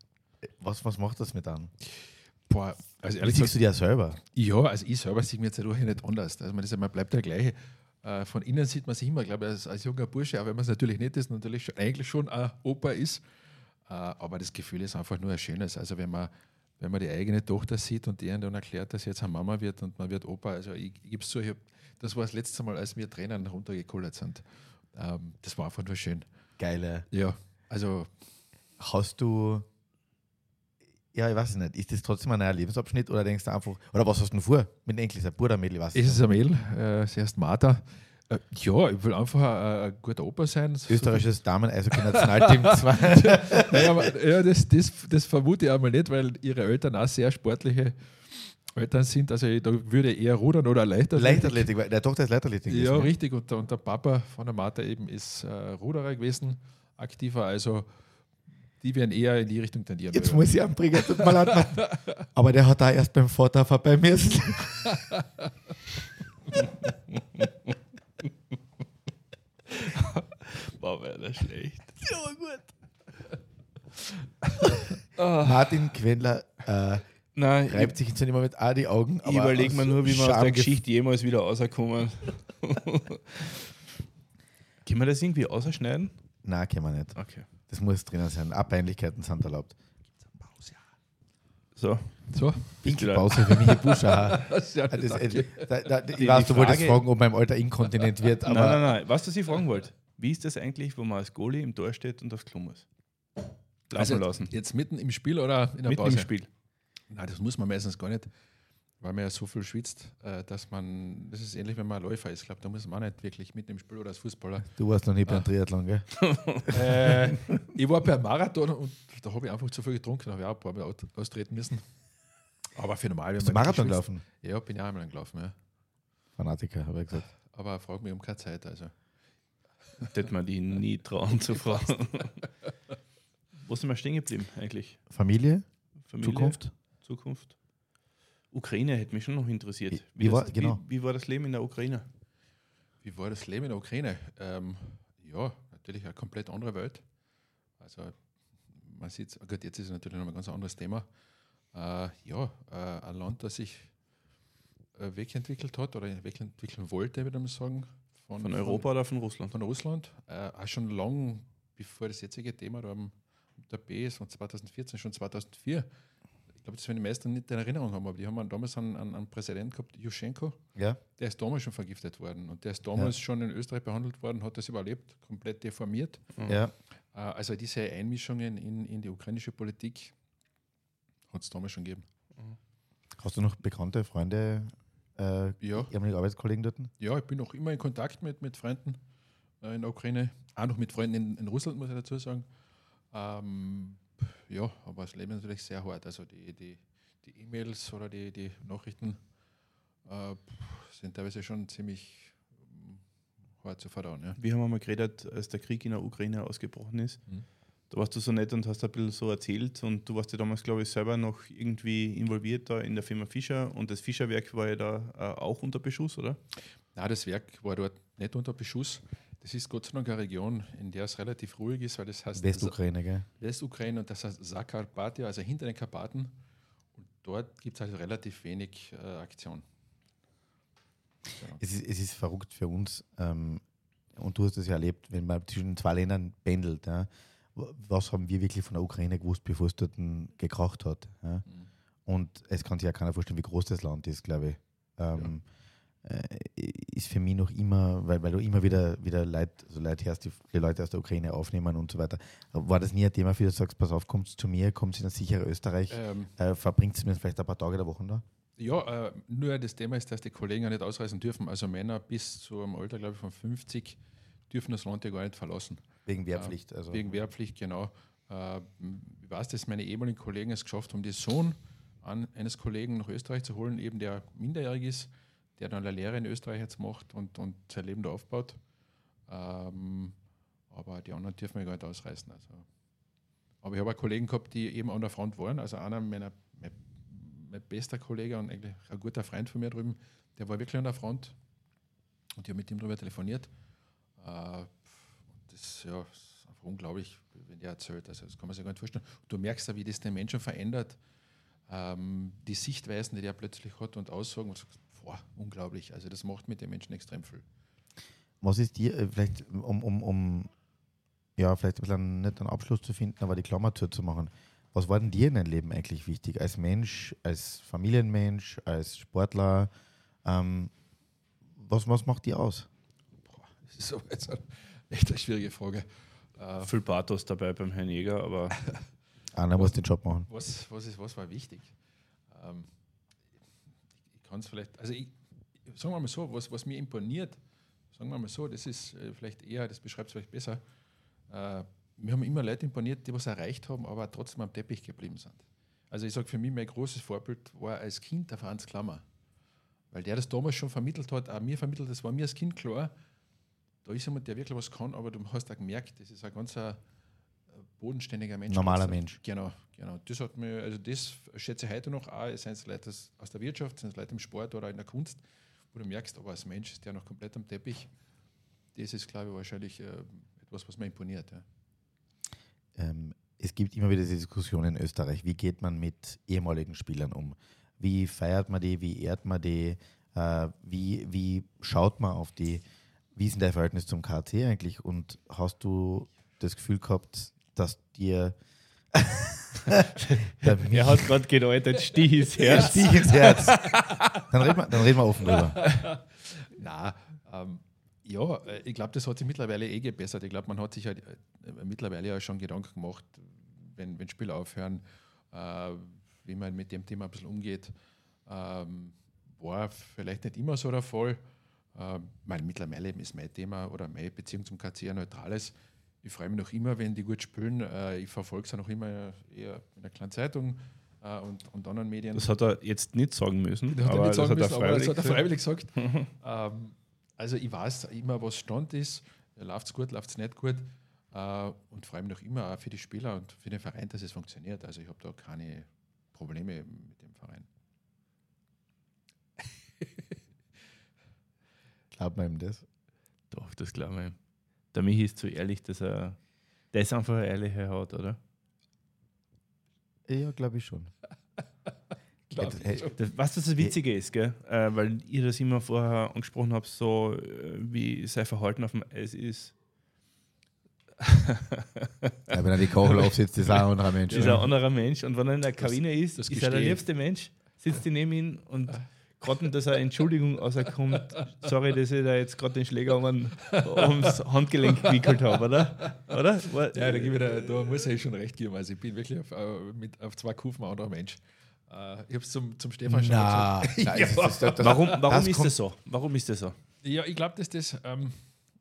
Was, was macht das mit an? Boah, also ehrlich siehst du dir selber? ja, also ich selber sehe mich jetzt dadurch nicht anders. Also man, ist, ja- man bleibt der gleiche. Äh, von innen sieht man sich immer, glaube ich, als, als junger Bursche, auch wenn man es natürlich nicht ist, natürlich schon, eigentlich schon ein Opa ist. Äh, aber das Gefühl ist einfach nur ein schönes. Also wenn man, wenn man die eigene Tochter sieht und die dann erklärt, dass sie jetzt eine Mama wird und man wird Opa, also ich, ich gebe es zu, ich hab, das war das letzte Mal, als mir Tränen runtergekullert sind. Ähm, das war einfach nur schön. Geile. Ja, also Hast du, ja, ich weiß es nicht, ist das trotzdem ein neuer Lebensabschnitt oder denkst du einfach, oder was hast du denn vor mit dem Enkel? Ist ein Bruder, Mädel, was? ist es Amel, äh, sie heißt Martha. Äh, ja, ich will einfach ein, ein guter Opa sein. Österreichisches Damen-Eishockey-Nationalteam *laughs* 2. Naja, aber, ja, das, das, das vermute ich einmal nicht, weil ihre Eltern auch sehr sportliche Eltern sind. Also da würde ich eher rudern oder Leichtathletik. Leichtathletik, weil der Tochter ist Leichtathletik. Ja, gewesen, richtig. Und der, und der Papa von der Martha eben ist äh, Ruderer gewesen, aktiver. Also die werden eher in die Richtung tendieren. Jetzt muss ich anbringen, tut mir leid. Aber der hat da erst beim Vater vorbei müssen. *laughs* War wäre das schlecht. *laughs* *laughs* Martin Quendler äh, Nein, reibt sich jetzt nicht immer mit A die Augen. ich überlege mir nur, wie wir aus der Geschichte jemals wieder rauskommen. *laughs* Können wir das irgendwie ausschneiden? Nein, kann man nicht. Okay. Das muss drinnen sein. Auch Peinlichkeiten sind erlaubt. So. So. Pinkelpause für mich Buscher. Ja, Das, äh, da, da, ich weiß, die du wolltest Frage- fragen, ob mein Alter inkontinent wird, aber nein, nein, nein. Was, was ich fragen wollte, wie ist das eigentlich, wo man als Goalie im Tor steht und aufs Klo muss? Laufen also lassen. jetzt, mitten im Spiel oder in der Mitten Pause? im Spiel. Nein, das muss man meistens gar nicht, weil man ja so viel schwitzt, äh, dass man, das ist ähnlich, wenn man ein Läufer ist. Ich glaube, da muss man auch nicht wirklich mitten im Spiel oder als Fußballer. du warst noch nie Ah. beim Triathlon, gell? *laughs* äh, ich war beim Marathon und da habe ich einfach zu viel getrunken, da habe ich auch ein paar Mal aus- austreten müssen. Aber für normal, wenn man Marathon gelaufen? Ja, bin ich auch einmal gelaufen, ja. Fanatiker, habe ich gesagt. Aber frag mich um keine Zeit. Also. Das man die nie trauen zu fragen. Wo sind wir stehen geblieben eigentlich? Familie, Familie? Zukunft? Zukunft. Ukraine hätte mich schon noch interessiert. Wie- Wie, war- das, genau. wie, wie war das Leben in der Ukraine? Wie war das Leben in der Ukraine? Ähm, ja, natürlich eine komplett andere Welt. Also man sieht, gut, jetzt ist es natürlich noch ein ganz anderes Thema. Äh, ja, äh, ein Land, das sich äh, wegentwickelt hat oder wegentwickeln wollte, würde ich sagen. Von Europa oder von Russland? Von Russland. Äh, auch schon lang bevor das jetzige Thema da am der B ist, von 2014, schon 2004. Ich glaube, das werden die meisten nicht in Erinnerung haben, aber die haben damals einen, einen, einen Präsident gehabt, Juschenko, Ja. der ist damals schon vergiftet worden und der ist damals schon in Österreich behandelt worden, hat das überlebt, komplett deformiert. ja. Äh, Also diese Einmischungen in, in die ukrainische Politik hat es damals schon gegeben. Hast du noch bekannte Freunde, äh, Ja, ehemalige Arbeitskollegen dort? ja, ich bin noch immer in Kontakt mit, mit Freunden äh, in der Ukraine. auch noch mit Freunden in, in Russland, muss ich dazu sagen. Ähm, ja, aber das Leben ist natürlich sehr hart. Also die, die, die E-Mails oder die, die Nachrichten äh, sind teilweise schon ziemlich ähm, hart zu verdauen. Ja. Wir haben einmal geredet, als der Krieg in der Ukraine ausgebrochen ist. Mhm. Da warst du so nett und hast ein bisschen so erzählt und du warst ja damals, glaube ich, selber noch irgendwie involviert da in der Firma Fischer und das Fischerwerk war ja da äh, auch unter Beschuss, oder? Nein, das Werk war dort nicht unter Beschuss. Das ist Gott sei Dank eine Region, in der es relativ ruhig ist, weil das heißt. Westukraine, gell? Westukraine und das heißt Sakarpatia, also hinter den Karpaten. Und dort gibt es also relativ wenig äh, Aktion. Ja. Es, ist, es ist verrückt für uns, ähm, und du hast es ja erlebt, wenn man zwischen zwei Ländern pendelt. Ja, was haben wir wirklich von der Ukraine gewusst, bevor es dort gekracht hat? Ja? Mhm. Und es kann sich ja keiner vorstellen, wie groß das Land ist, glaube ich. Ähm, äh, ist für mich noch immer, weil, weil du immer wieder, wieder Leute, also Leute hörst, die, die Leute aus der Ukraine aufnehmen und so weiter. War das nie ein Thema für dich, du sagst, pass auf, kommt zu mir, kommt in ein sicheres Österreich, ähm, äh, verbringt es mir vielleicht ein paar Tage der Woche da? Ja, äh, nur das Thema ist, dass die Kollegen ja nicht ausreisen dürfen. Also Männer bis zu einem Alter, glaube ich, von 50 dürfen das Land ja gar nicht verlassen. Wegen Wehrpflicht. Äh, also. Wegen Wehrpflicht, genau. Äh, ich weiß, dass meine ehemaligen Kollegen es geschafft haben, den Sohn an, eines Kollegen nach Österreich zu holen, eben der minderjährig ist der dann eine Lehre in Österreich jetzt macht und, und sein Leben da aufbaut. Ähm, aber die anderen dürfen wir gar nicht ausreißen. Also. Aber ich habe auch Kollegen gehabt, die eben an der Front waren. Also einer meiner, mein, mein bester Kollege und eigentlich ein guter Freund von mir drüben, der war wirklich an der Front. Und ich habe mit ihm darüber telefoniert. Äh, das ja, ist einfach unglaublich, wenn der erzählt. Also das kann man sich gar nicht vorstellen. Und du merkst ja, wie das den Menschen verändert. Ähm, die Sichtweisen, die der plötzlich hat und Aussagen. Und sagst, boah, unglaublich. Also das macht mit den Menschen extrem viel. Was ist dir, äh, vielleicht um, um, um ja, vielleicht ein bisschen nicht einen Abschluss zu finden, aber die Klammertür zu machen. Was war denn dir in deinem Leben eigentlich wichtig? Als Mensch, als Familienmensch, als Sportler? Ähm, was, was macht dir aus? Das *laughs* ist so jetzt eine, echt eine schwierige Frage. Äh, Viel Pathos dabei beim Herrn Jäger, aber. *laughs* Einer muss den Job machen. Was, was, ist, was war wichtig? Ähm, kann es vielleicht, also ich, sagen wir mal so, was, was mir imponiert, sagen wir mal so, das ist äh, vielleicht eher, das beschreibt es vielleicht besser. Äh, mir haben immer Leute imponiert, die was erreicht haben, aber trotzdem am Teppich geblieben sind. Also ich sage für mich, mein großes Vorbild war als Kind der Franz Klammer. Weil der das damals schon vermittelt hat, auch mir vermittelt, das war mir als Kind klar, da ist jemand, der wirklich was kann, aber du hast auch gemerkt, das ist ein ganz ein bodenständiger Mensch. Normaler Mensch. Genau, genau. Das hat mir, also das schätze ich heute noch auch, es Leute aus der Wirtschaft, es Leute im Sport oder in der Kunst, wo du merkst, aber als Mensch ist der noch komplett am Teppich. Das ist, glaube ich, wahrscheinlich äh, etwas, was mir imponiert. Ja. Ähm, es gibt immer wieder diese Diskussion in Österreich, wie geht man mit ehemaligen Spielern um? Wie feiert man die, wie ehrt man die, äh, wie, wie schaut man auf die? Wie ist denn dein Verhältnis zum KT eigentlich? Und hast du das Gefühl gehabt, dass dir. *laughs* er hat gerade gedeutet, Stich ins Herz. Stich ins Herz. Dann reden wir, dann reden wir offen drüber. *laughs* Na, ähm, ja, äh, ich glaube, das hat sich mittlerweile eh gebessert. Ich glaube, man hat sich halt äh, mittlerweile ja schon Gedanken gemacht, wenn, wenn Spieler aufhören, äh, wie man mit dem Thema ein bisschen umgeht. Ähm, war vielleicht nicht immer so der Fall. Äh, weil mittlerweile ist mein Thema oder meine Beziehung zum KC ein neutrales ich freue mich noch immer, wenn die gut spielen. Äh, ich verfolge es auch noch immer eher in der kleinen Zeitung äh, und, und anderen Medien. Das hat er jetzt nicht sagen müssen. Das hat er nicht sagen müssen, aber das hat er freiwillig gesagt. ähm, also ich weiß immer, was Stand ist. Läuft es gut, läuft es nicht gut. Äh, und freue mich noch immer auch für die Spieler und für den Verein, dass es funktioniert. Also ich habe da keine Probleme mit dem Verein. *laughs* Glaubt man ihm das? Doch, das glauben wir ihm. Der Michi ist zu ehrlich, dass er das einfach eine ehrliche Haut, oder? Ja, glaube ich schon. glaub ich schon. *laughs* Das, was das, das Witzige ist, gell? Äh, weil ihr das immer vorher angesprochen habt, so äh, wie sein Verhalten auf dem Eis ist. ja, wenn er die Kochel *laughs* aufsitzt, ist er ein anderer Mensch. Ist ein anderer Mensch. Und wenn er in der Kabine ist, ist er der liebste Mensch, sitzt die neben ihm und *laughs* gerade dass er Entschuldigung rauskommt, sorry, dass ich da jetzt gerade den Schläger um, ums Handgelenk gewickelt habe, oder? oder? War, ja, da, gebe ich da, da muss ich schon recht geben. Also ich bin wirklich auf, äh, mit, auf zwei Kufen ein anderer Mensch. Uh, ich habe es zum, zum Stefan schon gesagt. *laughs* ja. das, das, das, warum warum ist das so? Warum ist das so? Ja, ich glaube, dass das, ähm,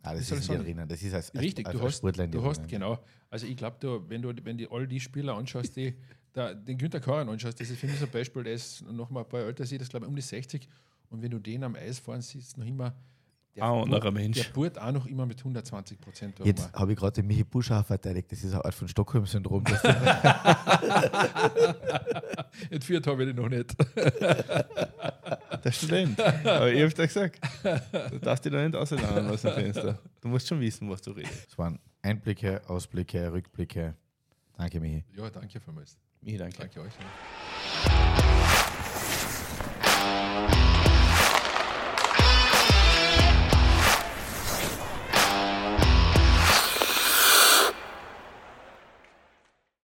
Ah, das soll ist drinnen. Das ist als, als, Richtig, als, du als hast, Sportler in du hast genau. Also ich glaube, du, wenn du wenn die all die Spieler anschaust, die da, den Günther Koran anschaust, das ist für mich so ein Beispiel, der ist noch mal ein paar Jahre älter, sieht das glaube ich um die 60 und wenn du den am Eis fahren siehst, noch immer der anderer bohrt- Mensch. Der bohrt auch noch immer mit 120 Prozent. Jetzt habe ich gerade den Michi Buschauer verteidigt. Das ist eine Art von Stockholm-Syndrom. *laughs* *laughs* Entführt habe ich den noch nicht. *laughs* Der Student. Aber ich hab's dir gesagt. Du darfst dich da nicht auseinander aus dem Fenster. Du musst schon wissen, was du redest. Das waren Einblicke, Ausblicke, Rückblicke. Danke, Michi. Ja, danke vielmals. Ich danke. Danke euch.